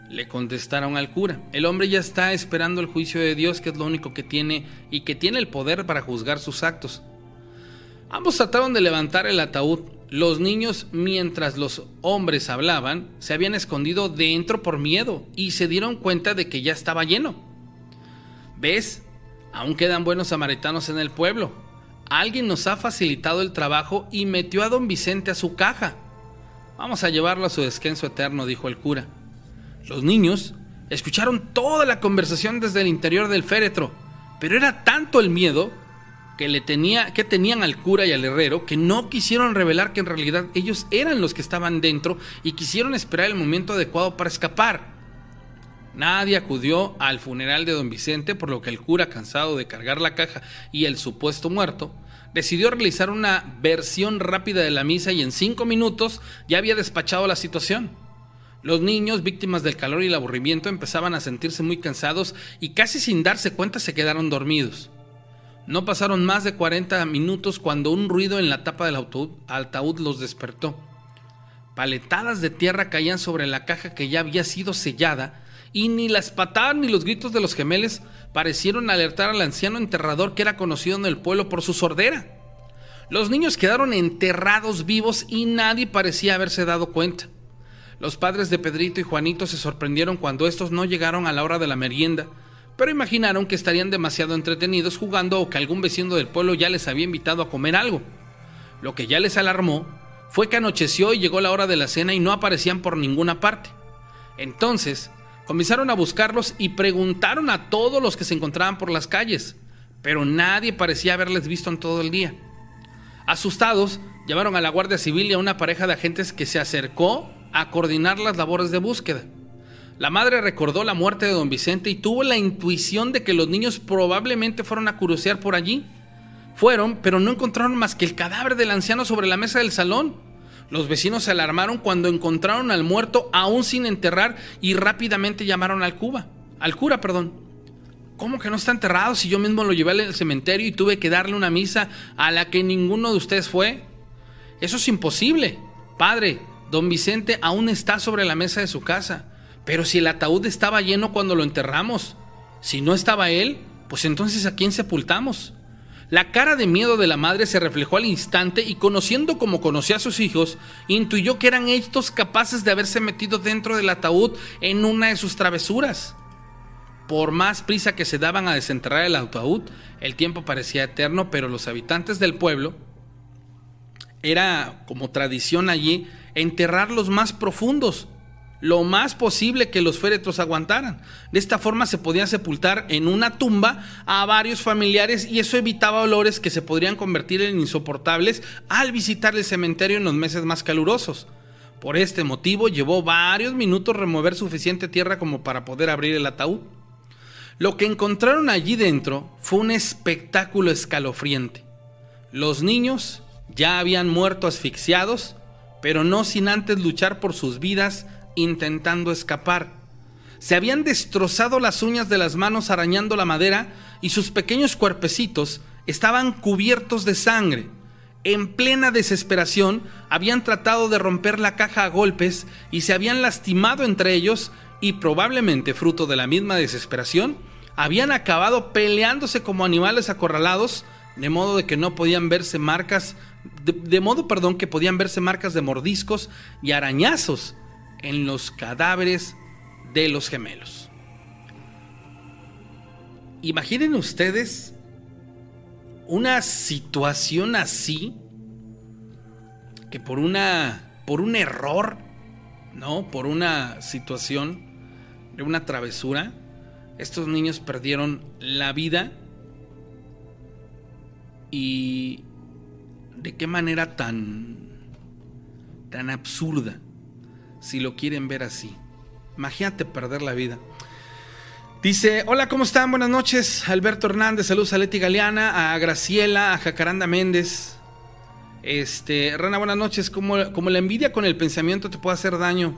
le contestaron al cura, el hombre ya está esperando el juicio de Dios, que es lo único que tiene y que tiene el poder para juzgar sus actos. Ambos trataron de levantar el ataúd. Los niños, mientras los hombres hablaban, se habían escondido dentro por miedo y se dieron cuenta de que ya estaba lleno. ¿Ves? Aún quedan buenos samaritanos en el pueblo. Alguien nos ha facilitado el trabajo y metió a don Vicente a su caja. Vamos a llevarlo a su descanso eterno, dijo el cura. Los niños escucharon toda la conversación desde el interior del féretro, pero era tanto el miedo que, le tenía, que tenían al cura y al herrero que no quisieron revelar que en realidad ellos eran los que estaban dentro y quisieron esperar el momento adecuado para escapar. Nadie acudió al funeral de don Vicente, por lo que el cura, cansado de cargar la caja y el supuesto muerto, decidió realizar una versión rápida de la misa y en cinco minutos ya había despachado la situación. Los niños, víctimas del calor y el aburrimiento, empezaban a sentirse muy cansados y casi sin darse cuenta se quedaron dormidos. No pasaron más de 40 minutos cuando un ruido en la tapa del ataúd los despertó. Paletadas de tierra caían sobre la caja que ya había sido sellada y ni las patadas ni los gritos de los gemeles parecieron alertar al anciano enterrador que era conocido en el pueblo por su sordera. Los niños quedaron enterrados vivos y nadie parecía haberse dado cuenta. Los padres de Pedrito y Juanito se sorprendieron cuando estos no llegaron a la hora de la merienda, pero imaginaron que estarían demasiado entretenidos jugando o que algún vecino del pueblo ya les había invitado a comer algo. Lo que ya les alarmó fue que anocheció y llegó la hora de la cena y no aparecían por ninguna parte. Entonces, comenzaron a buscarlos y preguntaron a todos los que se encontraban por las calles, pero nadie parecía haberles visto en todo el día. Asustados, llamaron a la Guardia Civil y a una pareja de agentes que se acercó a coordinar las labores de búsqueda. La madre recordó la muerte de don Vicente y tuvo la intuición de que los niños probablemente fueron a curiosear por allí. Fueron, pero no encontraron más que el cadáver del anciano sobre la mesa del salón. Los vecinos se alarmaron cuando encontraron al muerto aún sin enterrar y rápidamente llamaron al Cuba, al cura, perdón. ¿Cómo que no está enterrado si yo mismo lo llevé al cementerio y tuve que darle una misa a la que ninguno de ustedes fue? Eso es imposible. Padre, don Vicente aún está sobre la mesa de su casa. Pero si el ataúd estaba lleno cuando lo enterramos, si no estaba él, pues entonces ¿a quién sepultamos? La cara de miedo de la madre se reflejó al instante y conociendo como conocía a sus hijos, intuyó que eran estos capaces de haberse metido dentro del ataúd en una de sus travesuras. Por más prisa que se daban a desenterrar el ataúd, el tiempo parecía eterno, pero los habitantes del pueblo, era como tradición allí, enterrar los más profundos, lo más posible que los féretros aguantaran. De esta forma se podía sepultar en una tumba a varios familiares y eso evitaba olores que se podrían convertir en insoportables al visitar el cementerio en los meses más calurosos. Por este motivo llevó varios minutos remover suficiente tierra como para poder abrir el ataúd. Lo que encontraron allí dentro fue un espectáculo escalofriante. Los niños ya habían muerto asfixiados, pero no sin antes luchar por sus vidas intentando escapar. Se habían destrozado las uñas de las manos arañando la madera y sus pequeños cuerpecitos estaban cubiertos de sangre. En plena desesperación, habían tratado de romper la caja a golpes y se habían lastimado entre ellos y probablemente fruto de la misma desesperación, habían acabado peleándose como animales acorralados, de modo de que no podían verse marcas, de, modo, perdón, que podían verse marcas de mordiscos y arañazos en los cadáveres de los gemelos. Imaginen ustedes una situación así que por una por un error, ¿no? Por una situación de una travesura, estos niños perdieron la vida y de qué manera tan tan absurda si lo quieren ver así. Imagínate perder la vida. Dice, hola, ¿cómo están? Buenas noches. Alberto Hernández, saludos a Leti Galeana, a Graciela, a Jacaranda Méndez. Este, Rana, buenas noches. Como, como la envidia con el pensamiento te puede hacer daño.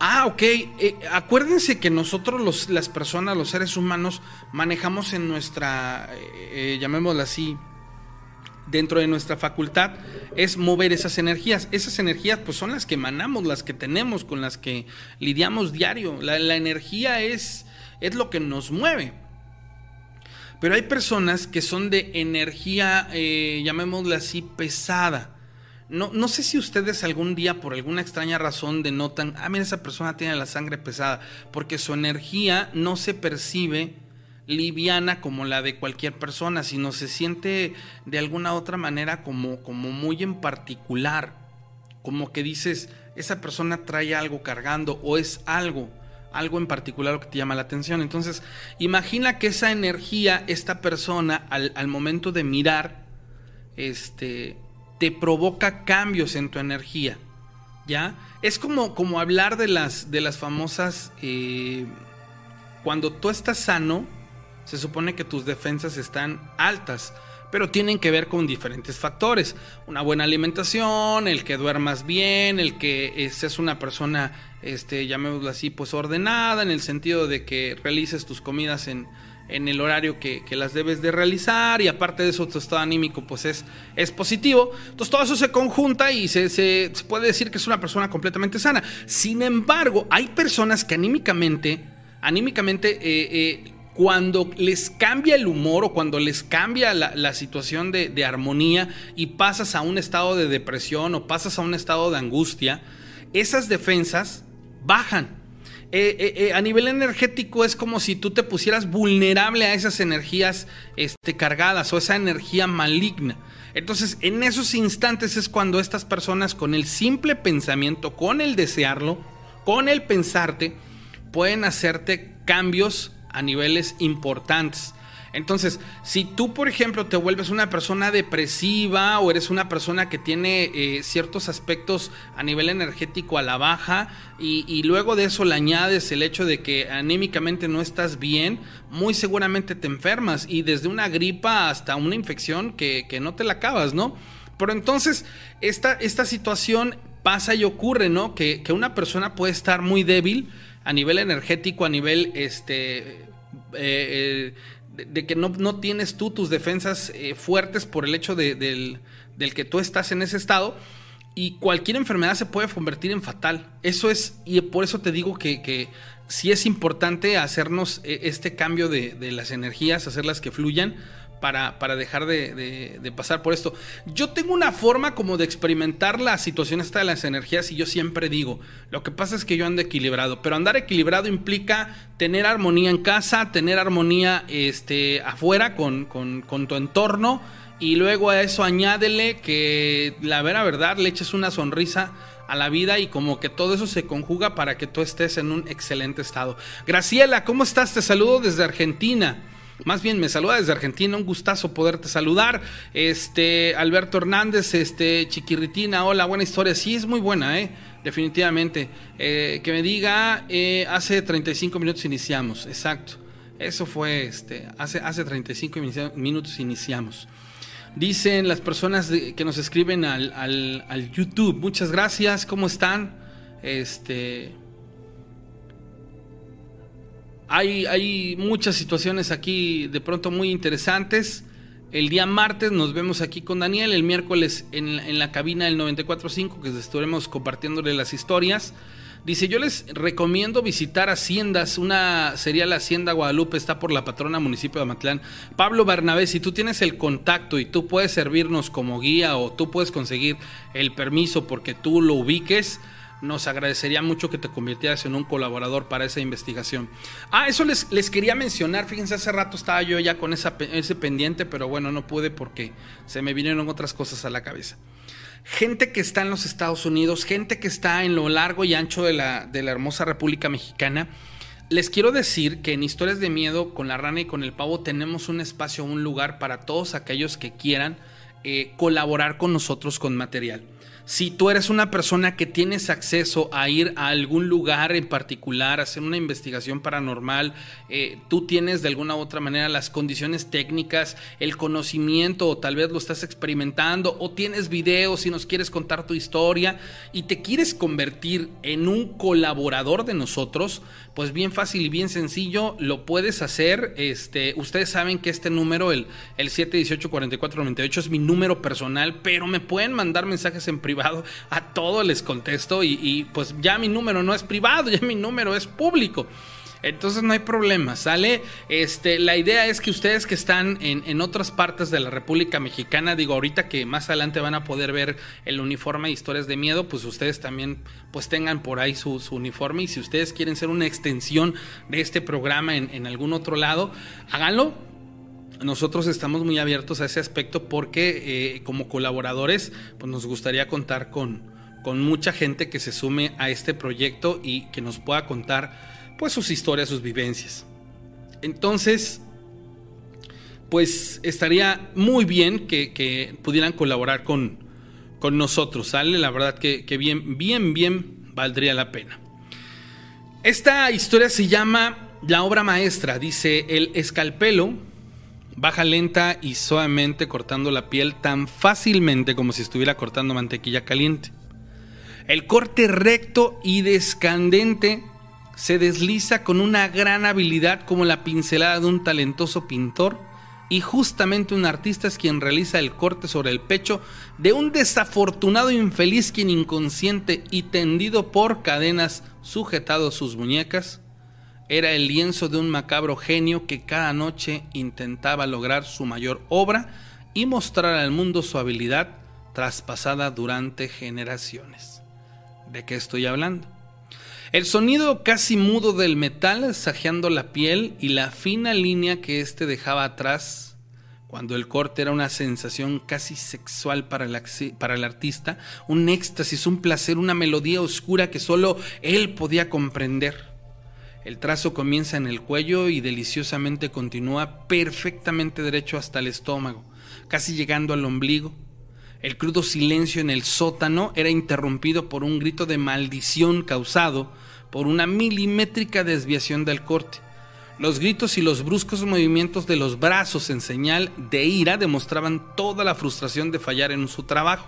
Ah, ok. Eh, acuérdense que nosotros, los, las personas, los seres humanos, manejamos en nuestra, eh, eh, llamémosla así, dentro de nuestra facultad es mover esas energías. Esas energías pues son las que emanamos, las que tenemos, con las que lidiamos diario. La, energía es, es lo que nos mueve. Pero hay personas que son de energía, eh, llamémosla así, pesada. No, no, sé si ustedes algún día por alguna extraña razón denotan, ah, mira, esa persona tiene la sangre pesada, porque su energía no se percibe liviana como la de cualquier persona, sino se siente de alguna otra manera como, como muy en particular, como que dices, esa persona trae algo cargando o es algo, algo en particular lo que te llama la atención. Entonces, imagina que esa energía, esta persona, al, al momento de mirar, este, te provoca cambios en tu energía. ¿Ya? Es como, como hablar de las, de las famosas... Eh, cuando tú estás sano, se supone que tus defensas están altas, pero tienen que ver con diferentes factores. Una buena alimentación, el que duermas bien, el que seas una persona, este, llamémoslo así, pues ordenada, en el sentido de que realices tus comidas en, en el horario que, las debes de realizar y aparte de eso tu estado anímico pues es, es positivo. Entonces todo eso se conjunta y se, se, puede decir que es una persona completamente sana. Sin embargo, hay personas que anímicamente, anímicamente eh, eh, cuando les cambia el humor o cuando les cambia la, situación de, armonía y pasas a un estado de depresión o pasas a un estado de angustia, esas defensas bajan. Eh, eh, eh, a nivel energético es como si tú te pusieras vulnerable a esas energías este, cargadas o esa energía maligna. Entonces, en esos instantes es cuando estas personas con el simple pensamiento, con el desearlo, con el pensarte, pueden hacerte cambios a niveles importantes. Entonces, si tú, por ejemplo, te vuelves una persona depresiva o eres una persona que tiene eh, ciertos aspectos a nivel energético a la baja y, luego de eso le añades el hecho de que anímicamente no estás bien, muy seguramente te enfermas y desde una gripa hasta una infección que, no te la acabas, ¿no? Pero entonces, esta, esta situación pasa y ocurre, ¿no? Que, una persona puede estar muy débil a nivel energético, a nivel este. Eh, eh, de, que no, no, tienes tú tus defensas eh, fuertes por el hecho de, del, del, que tú estás en ese estado. Y cualquier enfermedad se puede convertir en fatal. Eso es, y por eso te digo que, que sí es importante hacernos este cambio de, de las energías, hacerlas que fluyan para, para dejar de, pasar por esto. Yo tengo una forma como de experimentar la situación esta de las energías y yo siempre digo, lo que pasa es que yo ando equilibrado, pero andar equilibrado implica tener armonía en casa, tener armonía este, afuera con, tu entorno y luego a eso añádele que la vera verdad le eches una sonrisa a la vida y como que todo eso se conjuga para que tú estés en un excelente estado. Graciela, ¿cómo estás? Te saludo desde Argentina. Más bien me saluda desde Argentina, un gustazo poderte saludar. Este, Alberto Hernández, este, Chiquirritina, hola, buena historia. Sí, es muy buena, ¿eh? Definitivamente. Eh, que me diga, eh, hace 35 minutos iniciamos, exacto. Eso fue, este, hace, hace 35 minutos iniciamos. Dicen las personas que nos escriben al, al, al YouTube, muchas gracias, ¿cómo están? Este, hay, muchas situaciones aquí de pronto muy interesantes. El día martes nos vemos aquí con Daniel, el miércoles en, la cabina del 94.5 que estaremos compartiéndole las historias. Dice, yo les recomiendo visitar haciendas, una sería la Hacienda Guadalupe, está por la patrona municipio de Amatlán. Pablo Bernabé, si tú tienes el contacto y tú puedes servirnos como guía o tú puedes conseguir el permiso porque tú lo ubiques, nos agradecería mucho que te convirtieras en un colaborador para esa investigación. Ah, eso les, les quería mencionar. Fíjense, hace rato estaba yo ya con ese pendiente, pero bueno, no pude porque se me vinieron otras cosas a la cabeza. Gente que está en los Estados Unidos, gente que está en lo largo y ancho de la, de la hermosa República Mexicana. Les quiero decir que en Historias de Miedo, con la rana y con el pavo, tenemos un espacio, un lugar para todos aquellos que quieran eh, colaborar con nosotros con material. Si tú eres una persona que tienes acceso a ir a algún lugar en particular, hacer una investigación paranormal, eh, tú tienes de alguna u otra manera las condiciones técnicas, el conocimiento, o tal vez lo estás experimentando, o tienes videos y nos quieres contar tu historia y te quieres convertir en un colaborador de nosotros, pues bien fácil y bien sencillo, lo puedes hacer. Este, ustedes saben que este número, el, el 718-4498, es mi número personal, pero me pueden mandar mensajes en privado. A todos les contesto y, y pues ya mi número no es privado, ya mi número es público. Entonces no hay problema, ¿sale? Este, la idea es que ustedes que están en, otras partes de la República Mexicana, digo, ahorita que más adelante van a poder ver el uniforme de historias de miedo, pues ustedes también pues tengan por ahí su, uniforme y si ustedes quieren ser una extensión de este programa en, algún otro lado, háganlo, nosotros estamos muy abiertos a ese aspecto porque eh, como colaboradores pues nos gustaría contar con, con mucha gente que se sume a este proyecto y que nos pueda contar pues sus historias, sus vivencias. Entonces, pues estaría muy bien que, pudieran colaborar con, con, nosotros, ¿sale? La verdad que, que, bien, bien, bien valdría la pena. Esta historia se llama La obra maestra, dice el escalpelo. Baja lenta y suavemente cortando la piel tan fácilmente como si estuviera cortando mantequilla caliente. El corte recto y descandente se desliza con una gran habilidad como la pincelada de un talentoso pintor y justamente un artista es quien realiza el corte sobre el pecho de un desafortunado infeliz quien inconsciente y tendido por cadenas sujetado a sus muñecas era el lienzo de un macabro genio que cada noche intentaba lograr su mayor obra y mostrar al mundo su habilidad traspasada durante generaciones. ¿De qué estoy hablando? El sonido casi mudo del metal sajeando la piel y la fina línea que éste dejaba atrás cuando el corte era una sensación casi sexual para el, para el artista, un éxtasis, un placer, una melodía oscura que solo él podía comprender. El trazo comienza en el cuello y deliciosamente continúa perfectamente derecho hasta el estómago, casi llegando al ombligo. El crudo silencio en el sótano era interrumpido por un grito de maldición causado por una milimétrica desviación del corte. Los gritos y los bruscos movimientos de los brazos en señal de ira demostraban toda la frustración de fallar en su trabajo.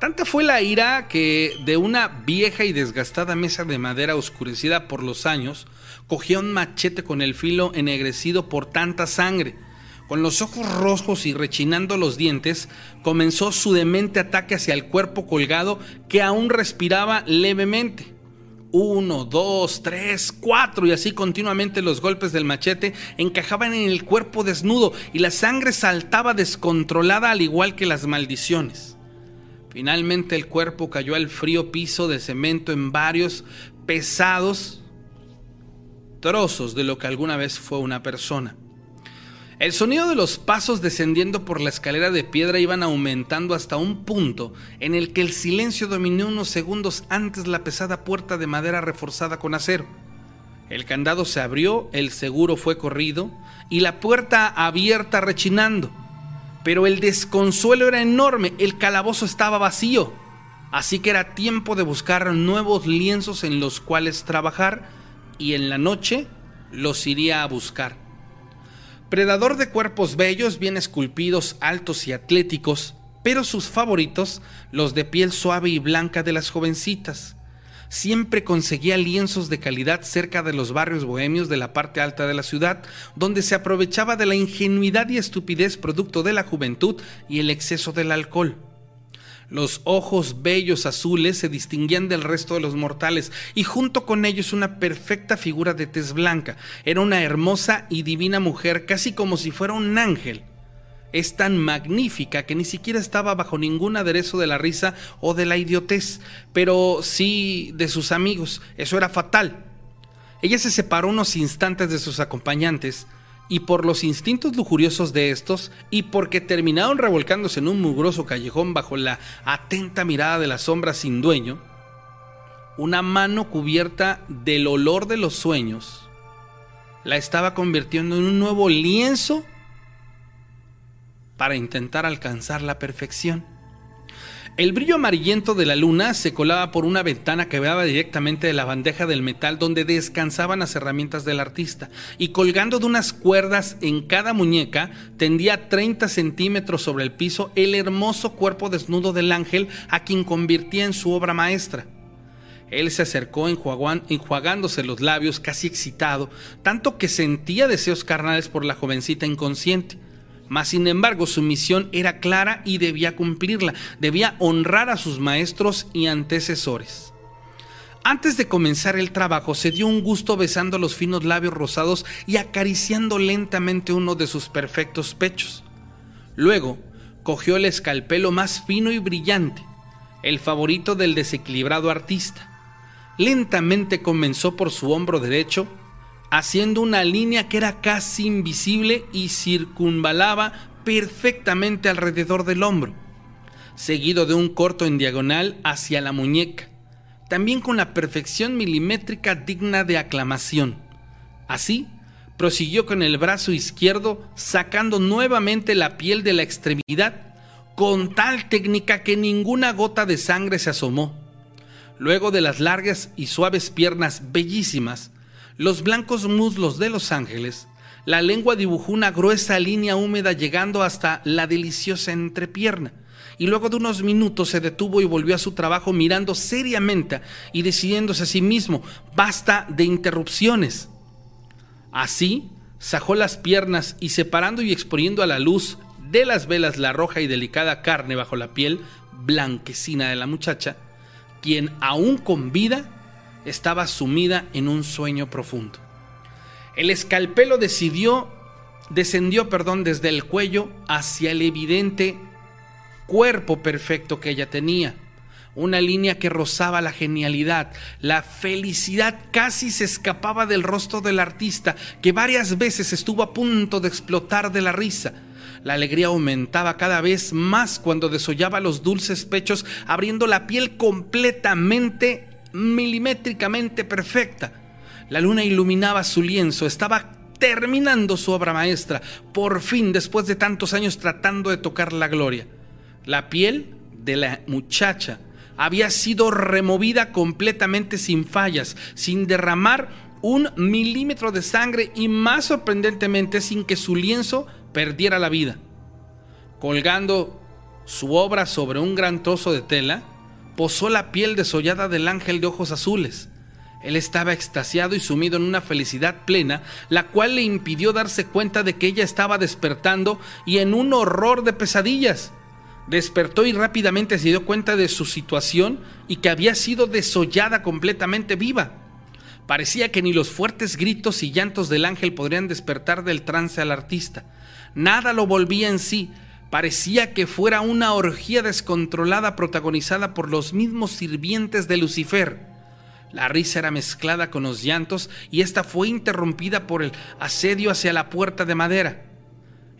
Tanta fue la ira que de una vieja y desgastada mesa de madera oscurecida por los años, cogía un machete con el filo ennegrecido por tanta sangre. Con los ojos rojos y rechinando los dientes, comenzó su demente ataque hacia el cuerpo colgado que aún respiraba levemente. Uno, dos, tres, cuatro y así continuamente los golpes del machete encajaban en el cuerpo desnudo y la sangre saltaba descontrolada al igual que las maldiciones. Finalmente el cuerpo cayó al frío piso de cemento en varios pesados trozos de lo que alguna vez fue una persona. El sonido de los pasos descendiendo por la escalera de piedra iban aumentando hasta un punto en el que el silencio dominó unos segundos antes la pesada puerta de madera reforzada con acero. El candado se abrió, el seguro fue corrido y la puerta abierta rechinando. Pero el desconsuelo era enorme, el calabozo estaba vacío. Así que era tiempo de buscar nuevos lienzos en los cuales trabajar y en la noche los iría a buscar. Predador de cuerpos bellos, bien esculpidos, altos y atléticos, pero sus favoritos, los de piel suave y blanca de las jovencitas. Siempre conseguía lienzos de calidad cerca de los barrios bohemios de la parte alta de la ciudad, donde se aprovechaba de la ingenuidad y estupidez producto de la juventud y el exceso del alcohol. Los ojos bellos azules se distinguían del resto de los mortales y junto con ellos una perfecta figura de tez blanca. Era una hermosa y divina mujer, casi como si fuera un ángel. Es tan magnífica que ni siquiera estaba bajo ningún aderezo de la risa o de la idiotez, pero sí de sus amigos. Eso era fatal. Ella se separó unos instantes de sus acompañantes y por los instintos lujuriosos de estos, y porque terminaron revolcándose en un mugroso callejón bajo la atenta mirada de la sombra sin dueño, una mano cubierta del olor de los sueños la estaba convirtiendo en un nuevo lienzo para intentar alcanzar la perfección. El brillo amarillento de la luna se colaba por una ventana que veaba directamente de la bandeja del metal donde descansaban las herramientas del artista, y colgando de unas cuerdas en cada muñeca, tendía 30 centímetros sobre el piso el hermoso cuerpo desnudo del ángel a quien convertía en su obra maestra. Él se acercó enjuagándose los labios, casi excitado, tanto que sentía deseos carnales por la jovencita inconsciente. Mas sin embargo su misión era clara y debía cumplirla, debía honrar a sus maestros y antecesores. Antes de comenzar el trabajo se dio un gusto besando los finos labios rosados y acariciando lentamente uno de sus perfectos pechos. Luego cogió el escalpelo más fino y brillante, el favorito del desequilibrado artista. Lentamente comenzó por su hombro derecho haciendo una línea que era casi invisible y circunvalaba perfectamente alrededor del hombro, seguido de un corto en diagonal hacia la muñeca, también con la perfección milimétrica digna de aclamación. Así, prosiguió con el brazo izquierdo, sacando nuevamente la piel de la extremidad, con tal técnica que ninguna gota de sangre se asomó. Luego de las largas y suaves piernas bellísimas, los blancos muslos de los ángeles, la lengua dibujó una gruesa línea húmeda llegando hasta la deliciosa entrepierna, y luego de unos minutos se detuvo y volvió a su trabajo mirando seriamente y decidiéndose a sí mismo, basta de interrupciones. Así, sajó las piernas y separando y exponiendo a la luz de las velas la roja y delicada carne bajo la piel blanquecina de la muchacha, quien aún con vida estaba sumida en un sueño profundo. El escalpelo decidió, descendió perdón, desde el cuello hacia el evidente cuerpo perfecto que ella tenía. Una línea que rozaba la genialidad, la felicidad casi se escapaba del rostro del artista, que varias veces estuvo a punto de explotar de la risa. La alegría aumentaba cada vez más cuando desollaba los dulces pechos, abriendo la piel completamente milimétricamente perfecta. La luna iluminaba su lienzo, estaba terminando su obra maestra, por fin después de tantos años tratando de tocar la gloria. La piel de la muchacha había sido removida completamente sin fallas, sin derramar un milímetro de sangre y más sorprendentemente sin que su lienzo perdiera la vida. Colgando su obra sobre un gran trozo de tela, posó la piel desollada del ángel de ojos azules. Él estaba extasiado y sumido en una felicidad plena, la cual le impidió darse cuenta de que ella estaba despertando y en un horror de pesadillas. Despertó y rápidamente se dio cuenta de su situación y que había sido desollada completamente viva. Parecía que ni los fuertes gritos y llantos del ángel podrían despertar del trance al artista. Nada lo volvía en sí, parecía que fuera una orgía descontrolada protagonizada por los mismos sirvientes de Lucifer. La risa era mezclada con los llantos y esta fue interrumpida por el asedio hacia la puerta de madera.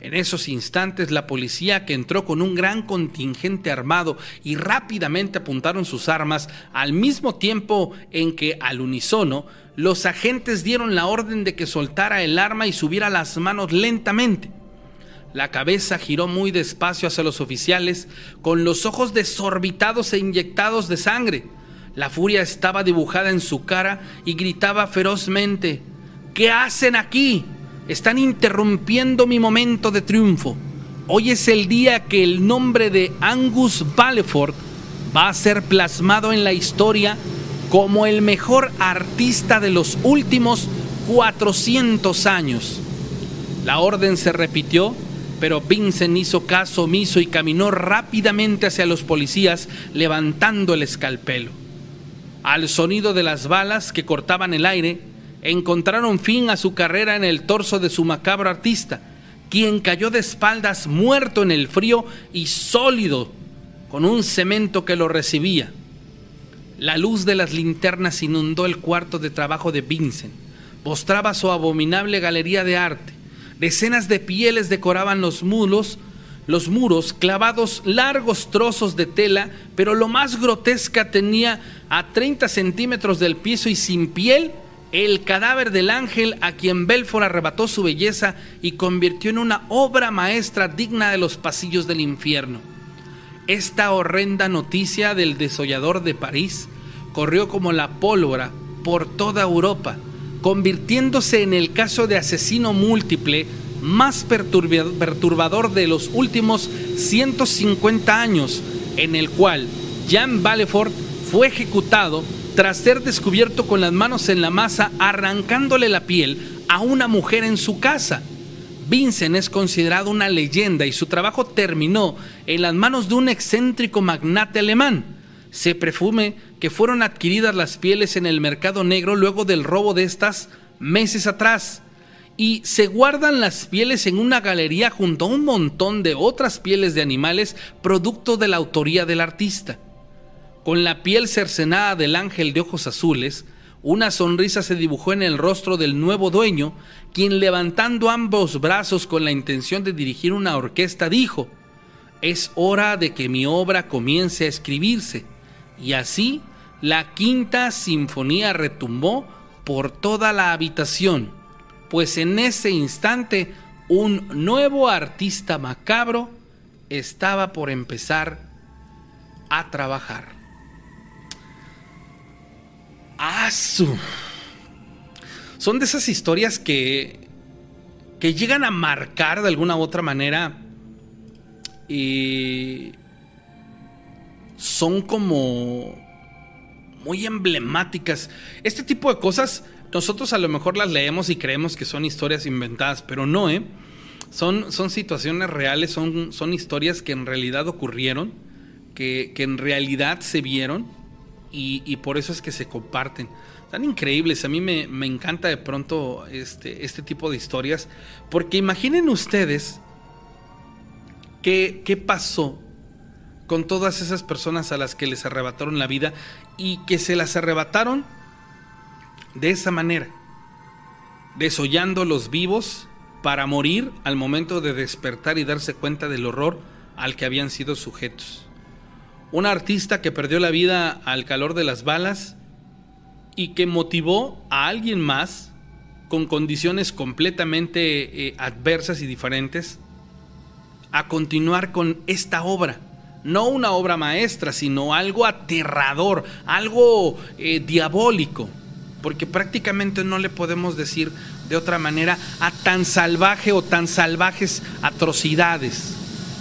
En esos instantes la policía que entró con un gran contingente armado y rápidamente apuntaron sus armas al mismo tiempo en que al unísono los agentes dieron la orden de que soltara el arma y subiera las manos lentamente. La cabeza giró muy despacio hacia los oficiales con los ojos desorbitados e inyectados de sangre. La furia estaba dibujada en su cara y gritaba ferozmente, ¿qué hacen aquí? Están interrumpiendo mi momento de triunfo. Hoy es el día que el nombre de Angus Baleford va a ser plasmado en la historia como el mejor artista de los últimos 400 años. La orden se repitió, pero Vincent hizo caso omiso y caminó rápidamente hacia los policías levantando el escalpelo. Al sonido de las balas que cortaban el aire, encontraron fin a su carrera en el torso de su macabro artista, quien cayó de espaldas muerto en el frío y sólido, con un cemento que lo recibía. La luz de las linternas inundó el cuarto de trabajo de Vincent, mostraba su abominable galería de arte. Decenas de pieles decoraban los muros, los muros clavados largos trozos de tela, pero lo más grotesca tenía a 30 centímetros del piso y sin piel el cadáver del ángel a quien Belfort arrebató su belleza y convirtió en una obra maestra digna de los pasillos del infierno. Esta horrenda noticia del desollador de París corrió como la pólvora por toda Europa, convirtiéndose en el caso de asesino múltiple más perturbador de los últimos 150 años, en el cual Jean Balefort fue ejecutado tras ser descubierto con las manos en la masa arrancándole la piel a una mujer en su casa. Vincent es considerado una leyenda y su trabajo terminó en las manos de un excéntrico magnate alemán. Se presume que fueron adquiridas las pieles en el mercado negro luego del robo de estas meses atrás y se guardan las pieles en una galería junto a un montón de otras pieles de animales producto de la autoría del artista. Con la piel cercenada del ángel de ojos azules, una sonrisa se dibujó en el rostro del nuevo dueño, quien levantando ambos brazos con la intención de dirigir una orquesta dijo, es hora de que mi obra comience a escribirse. Y así la quinta sinfonía retumbó por toda la habitación pues en ese instante un nuevo artista macabro estaba por empezar a trabajar. ¡Asu! Son de esas historias que, que llegan a marcar de alguna u otra manera y son como muy emblemáticas. Este tipo de cosas nosotros a lo mejor las leemos y creemos que son historias inventadas, pero no, ¿eh? Son, son situaciones reales, son, son historias que en realidad ocurrieron, que, en realidad se vieron y, por eso es que se comparten. Tan increíbles, a mí me, encanta de pronto este, este tipo de historias, porque imaginen ustedes qué, qué pasó con todas esas personas a las que les arrebataron la vida y que se las arrebataron de esa manera, desollando los vivos para morir al momento de despertar y darse cuenta del horror al que habían sido sujetos. Un artista que perdió la vida al calor de las balas y que motivó a alguien más con condiciones completamente eh, adversas y diferentes a continuar con esta obra. No una obra maestra, sino algo aterrador, algo eh, diabólico. Porque prácticamente no le podemos decir de otra manera a tan salvaje o tan salvajes atrocidades.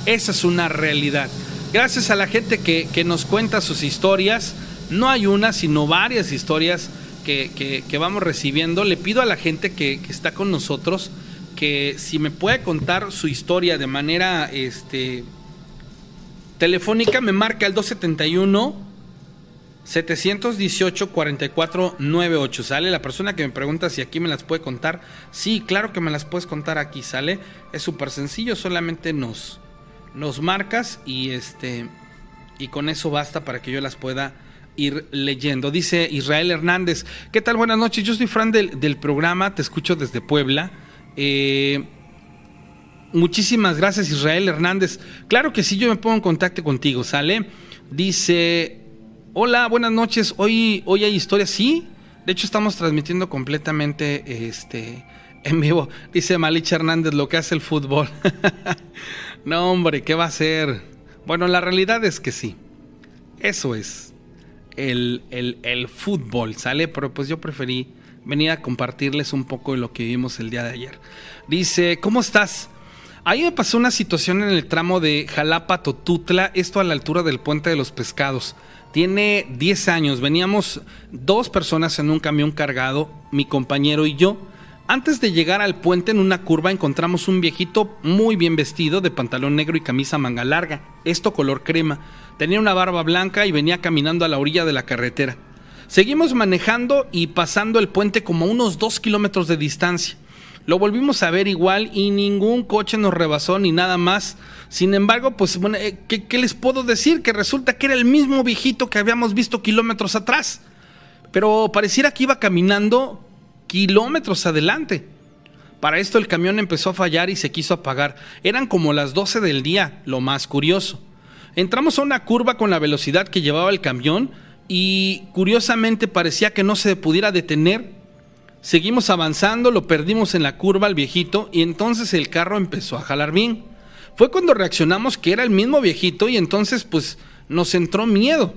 Esa es una realidad. Gracias a la gente que, que nos cuenta sus historias, no hay una, sino varias historias que, vamos recibiendo. Le pido a la gente que, está con nosotros que si me puede contar su historia de manera este, telefónica, me marca el 271 718 4498, ¿sale? La persona que me pregunta si aquí me las puede contar, sí, claro que me las puedes contar aquí, ¿sale? Es súper sencillo, solamente nos, nos marcas y este y con eso basta para que yo las pueda ir leyendo. Dice Israel Hernández, ¿qué tal? Buenas noches, yo soy fan del, programa, te escucho desde Puebla. Eh, muchísimas gracias Israel Hernández. Claro que sí, yo me pongo en contacto contigo, ¿sale? Dice, hola, buenas noches, hoy, hoy hay historias, sí. De hecho estamos transmitiendo completamente este, en vivo. Dice Malicha Hernández, lo que hace el fútbol. no, hombre, ¿qué va a ser? Bueno, la realidad es que sí. Eso es el, fútbol, ¿sale? Pero pues yo preferí venir a compartirles un poco de lo que vimos el día de ayer. Dice, ¿cómo estás? Ahí me pasó una situación en el tramo de Jalapa Totutla, esto a la altura del puente de los pescados. Tiene 10 años, veníamos dos personas en un camión cargado, mi compañero y yo. Antes de llegar al puente en una curva encontramos un viejito muy bien vestido de pantalón negro y camisa manga larga, esto color crema. Tenía una barba blanca y venía caminando a la orilla de la carretera. Seguimos manejando y pasando el puente como a unos dos kilómetros de distancia. Lo volvimos a ver igual y ningún coche nos rebasó ni nada más. Sin embargo, pues, bueno, eh, ¿qué, ¿qué, les puedo decir? Que resulta que era el mismo viejito que habíamos visto kilómetros atrás. Pero pareciera que iba caminando kilómetros adelante. Para esto el camión empezó a fallar y se quiso apagar. Eran como las 12 del día, lo más curioso. Entramos a una curva con la velocidad que llevaba el camión y curiosamente parecía que no se pudiera detener. Seguimos avanzando, lo perdimos en la curva al viejito y entonces el carro empezó a jalar bien. Fue cuando reaccionamos que era el mismo viejito y entonces pues nos entró miedo.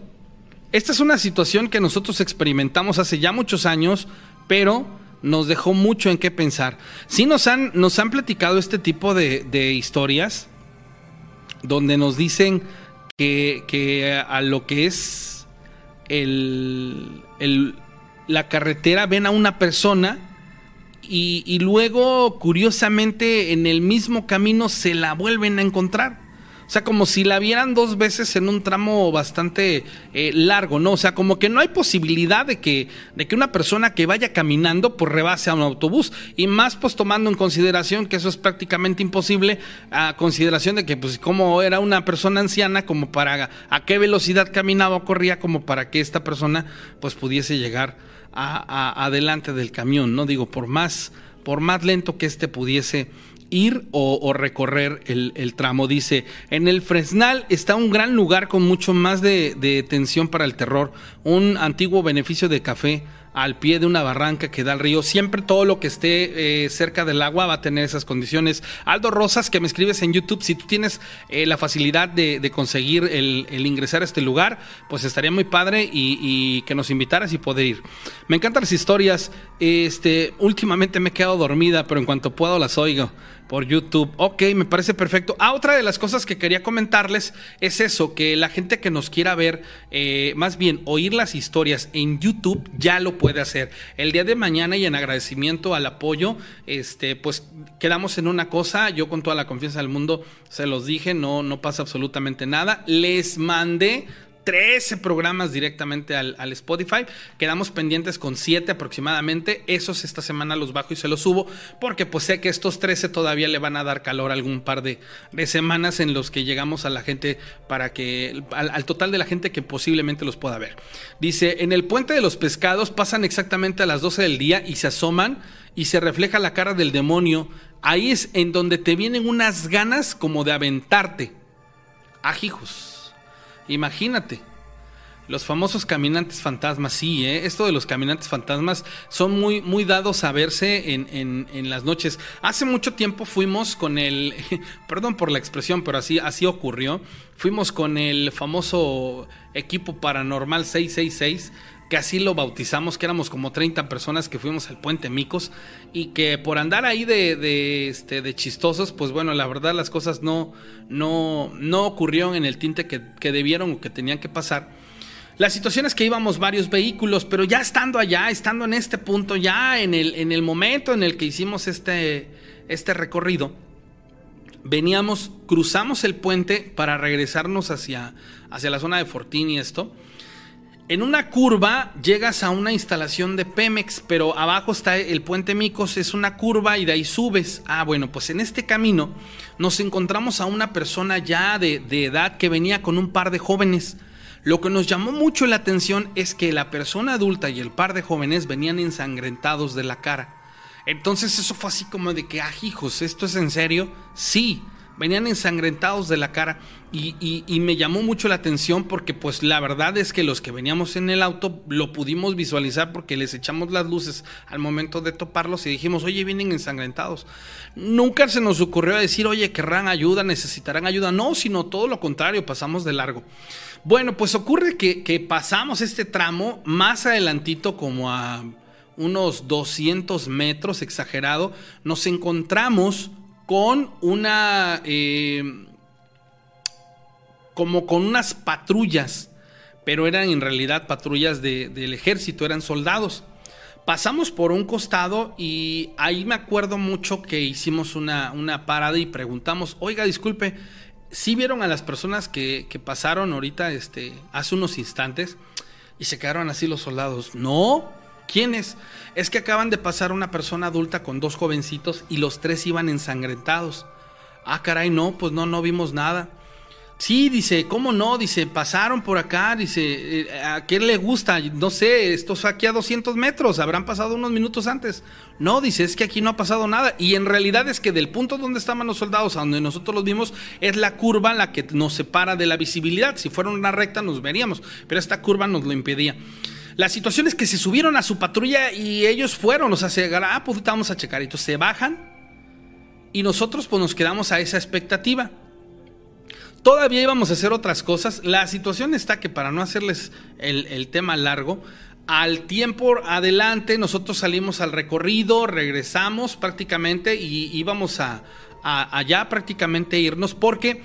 Esta es una situación que nosotros experimentamos hace ya muchos años, pero nos dejó mucho en qué pensar. Sí nos han, nos han platicado este tipo de, historias donde nos dicen que, a lo que es el, la carretera ven a una persona y, luego, curiosamente, en el mismo camino se la vuelven a encontrar. O sea, como si la vieran dos veces en un tramo bastante eh, largo, ¿no? O sea, como que no hay posibilidad de que, de que una persona que vaya caminando pues, rebase a un autobús. Y más pues tomando en consideración que eso es prácticamente imposible, a consideración de que pues como era una persona anciana, como para a qué velocidad caminaba o corría, como para que esta persona pues pudiese llegar a, adelante del camión, ¿no? Digo, por más, por más lento que éste pudiese ir o, recorrer el, tramo. Dice, en el Fresnal está un gran lugar con mucho más de, de tensión para el terror, un antiguo beneficio de café al pie de una barranca que da al río. Siempre todo lo que esté eh, cerca del agua va a tener esas condiciones. Aldo Rosas, que me escribes en YouTube, si tú tienes eh, la facilidad de, conseguir el, ingresar a este lugar, pues estaría muy padre y, y, que nos invitaras y poder ir. Me encantan las historias. Este, últimamente me he quedado dormida, pero en cuanto puedo las oigo por YouTube. Ok, me parece perfecto. Ah, otra de las cosas que quería comentarles es eso, que la gente que nos quiera ver, eh, más bien oír las historias en YouTube, ya lo puede hacer. El día de mañana y en agradecimiento al apoyo, este, pues quedamos en una cosa, yo con toda la confianza del mundo se los dije, no, no pasa absolutamente nada. Les mandé 13 programas directamente al, Spotify. Quedamos pendientes con 7 aproximadamente. Esos esta semana los bajo y se los subo porque pues sé que estos 13 todavía le van a dar calor algún par de, semanas en los que llegamos a la gente para que, al, al, total de la gente que posiblemente los pueda ver. Dice, en el puente de los pescados pasan exactamente a las 12 del día y se asoman y se refleja la cara del demonio. Ahí es en donde te vienen unas ganas como de aventarte. Ajijos. Imagínate. Los famosos caminantes fantasmas, sí, ¿eh? esto de los caminantes fantasmas son muy, muy dados a verse en, en, las noches. Hace mucho tiempo fuimos con el, perdón por la expresión, pero así, así ocurrió, fuimos con el famoso equipo paranormal 666 que así lo bautizamos, que éramos como 30 personas que fuimos al puente Micos y que por andar ahí de, de, este, de chistosos, pues bueno, la verdad las cosas no, no, no ocurrieron en el tinte que, que debieron o que tenían que pasar. La situación es que íbamos varios vehículos, pero ya estando allá, estando en este punto, ya en el, en el momento en el que hicimos este, este recorrido, veníamos, cruzamos el puente para regresarnos hacia, hacia la zona de Fortín y esto. En una curva llegas a una instalación de Pemex, pero abajo está el puente Micos, es una curva y de ahí subes. Ah, bueno, pues en este camino nos encontramos a una persona ya de, edad que venía con un par de jóvenes. Lo que nos llamó mucho la atención es que la persona adulta y el par de jóvenes venían ensangrentados de la cara. Entonces eso fue así como de que, ah, hijos, ¿esto es en serio? Sí venían ensangrentados de la cara y, me llamó mucho la atención porque pues la verdad es que los que veníamos en el auto lo pudimos visualizar porque les echamos las luces al momento de toparlos y dijimos, oye, vienen ensangrentados. Nunca se nos ocurrió decir, oye, querrán ayuda, necesitarán ayuda. No, sino todo lo contrario, pasamos de largo. Bueno, pues ocurre que, que pasamos este tramo más adelantito como a unos 200 metros exagerado, nos encontramos con una... Eh, como con unas patrullas, pero eran en realidad patrullas del ejército, eran soldados. Pasamos por un costado y ahí me acuerdo mucho que hicimos una, una parada y preguntamos, oiga, disculpe, ¿sí vieron a las personas que, que, pasaron ahorita, este, hace unos instantes? Y se quedaron así los soldados. No, ¿Quiénes? Es que acaban de pasar una persona adulta con dos jovencitos y los tres iban ensangrentados. Ah, caray, no, pues no, no vimos nada. Sí, dice, ¿cómo no? Dice, pasaron por acá, dice, eh, ¿a quién le gusta? No sé, esto es aquí a 200 metros, habrán pasado unos minutos antes. No, dice, es que aquí no ha pasado nada. Y en realidad es que del punto donde estaban los soldados, a donde nosotros los vimos, es la curva la que nos separa de la visibilidad. Si fuera una recta nos veríamos, pero esta curva nos lo impedía. La situación es que se subieron a su patrulla y ellos fueron, o sea, se ah, pues vamos a checar. Se bajan y nosotros pues nos quedamos a esa expectativa. Todavía íbamos a hacer otras cosas. La situación está que para no hacerles el, tema largo, al tiempo adelante nosotros salimos al recorrido, regresamos prácticamente y íbamos a, a allá prácticamente irnos porque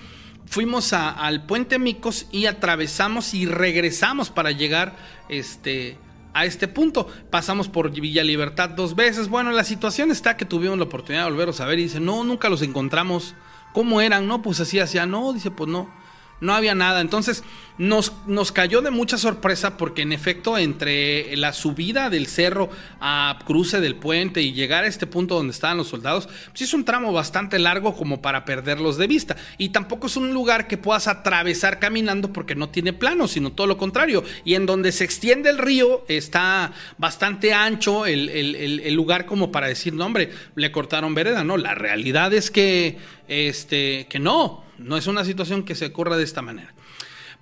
fuimos al puente Micos y atravesamos y regresamos para llegar este, a este punto. Pasamos por Villa Libertad dos veces. Bueno, la situación está que tuvimos la oportunidad de volverlos a ver y dice, no, nunca los encontramos. ¿Cómo eran? No, pues así hacía, no, dice, pues no no había nada. Entonces nos, nos, cayó de mucha sorpresa porque en efecto entre la subida del cerro a cruce del puente y llegar a este punto donde estaban los soldados, pues es un tramo bastante largo como para perderlos de vista. Y tampoco es un lugar que puedas atravesar caminando porque no tiene plano, sino todo lo contrario. Y en donde se extiende el río está bastante ancho el, el lugar como para decir, no hombre, le cortaron vereda. No, la realidad es que, este, que no no es una situación que se ocurra de esta manera.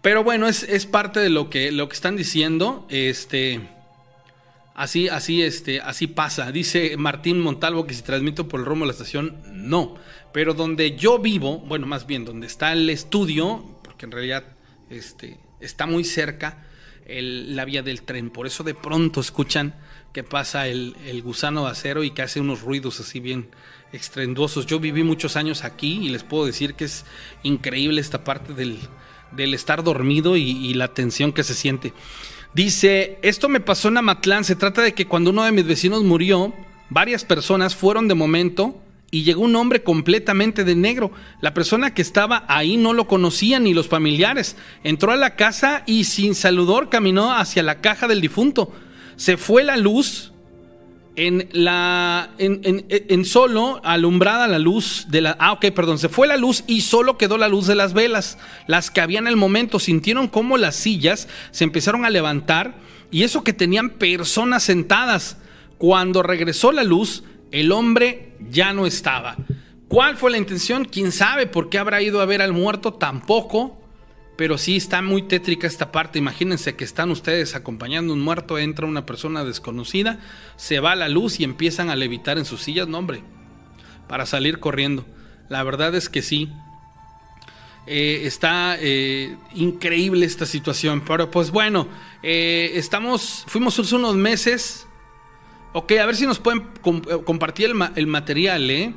Pero bueno, es, parte de lo que, lo que están diciendo. Este, así, así, este, así pasa. Dice Martín Montalvo que si transmito por el rumbo de la estación, no. Pero donde yo vivo, bueno, más bien donde está el estudio, porque en realidad este, está muy cerca la vía del tren. Por eso de pronto escuchan que pasa el, el gusano de acero y que hace unos ruidos así bien, extrenduosos. Yo viví muchos años aquí y les puedo decir que es increíble esta parte del, del estar dormido y, la tensión que se siente. Dice, esto me pasó en Amatlán, se trata de que cuando uno de mis vecinos murió, varias personas fueron de momento y llegó un hombre completamente de negro. La persona que estaba ahí no lo conocía ni los familiares. Entró a la casa y sin saludor caminó hacia la caja del difunto. Se fue la luz en la en, solo alumbrada la luz de la ah ok perdón se fue la luz y solo quedó la luz de las velas las que había en el momento sintieron como las sillas se empezaron a levantar y eso que tenían personas sentadas. Cuando regresó la luz el hombre ya no estaba. Cuál fue la intención quién sabe por qué habrá ido a ver al muerto tampoco pero sí está muy tétrica esta parte. Imagínense que están ustedes acompañando a un muerto, entra una persona desconocida, se va la luz y empiezan a levitar en sus sillas, no hombre, para salir corriendo. La verdad es que sí. Eh, está eh, increíble esta situación. Pero pues bueno, eh, estamos, fuimos hace unos meses. Ok, a ver si nos pueden compartir el material, ¿eh?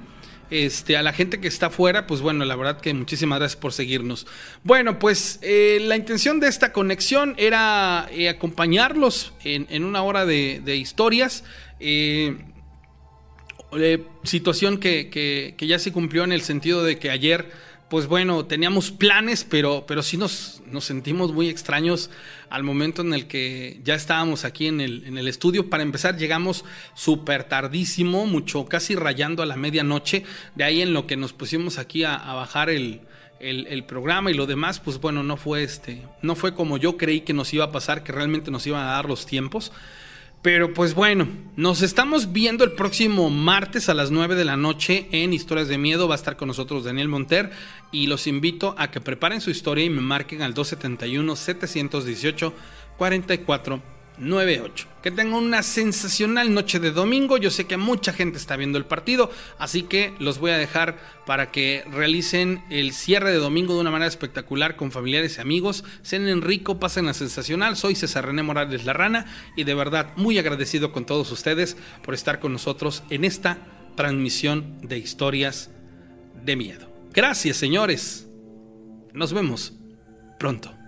Este, a la gente que está afuera, pues bueno, la verdad que muchísimas gracias por seguirnos. Bueno, pues eh, la intención de esta conexión era eh, acompañarlos en, una hora de, historias. Eh, situación que, que, ya se cumplió en el sentido de que ayer pues bueno, teníamos planes, pero, pero sí nos, nos sentimos muy extraños al momento en el que ya estábamos aquí en el, en el estudio. Para empezar, llegamos súper tardísimo, mucho, casi rayando a la medianoche. De ahí en lo que nos pusimos aquí a, bajar el, el, programa y lo demás, pues bueno, no fue este, no fue como yo creí que nos iba a pasar, que realmente nos iban a dar los tiempos. Pero pues bueno, nos estamos viendo el próximo martes a las 9 de la noche en Historias de Miedo. Va a estar con nosotros Daniel Monter y los invito a que preparen su historia y me marquen al 271 718 44 98. Que tengan una sensacional noche de domingo. Yo sé que mucha gente está viendo el partido, así que los voy a dejar para que realicen el cierre de domingo de una manera espectacular con familiares y amigos. Cenen rico, pasen a sensacional. Soy César René Morales La Rana y de verdad muy agradecido con todos ustedes por estar con nosotros en esta transmisión de historias de miedo. Gracias, señores. Nos vemos pronto.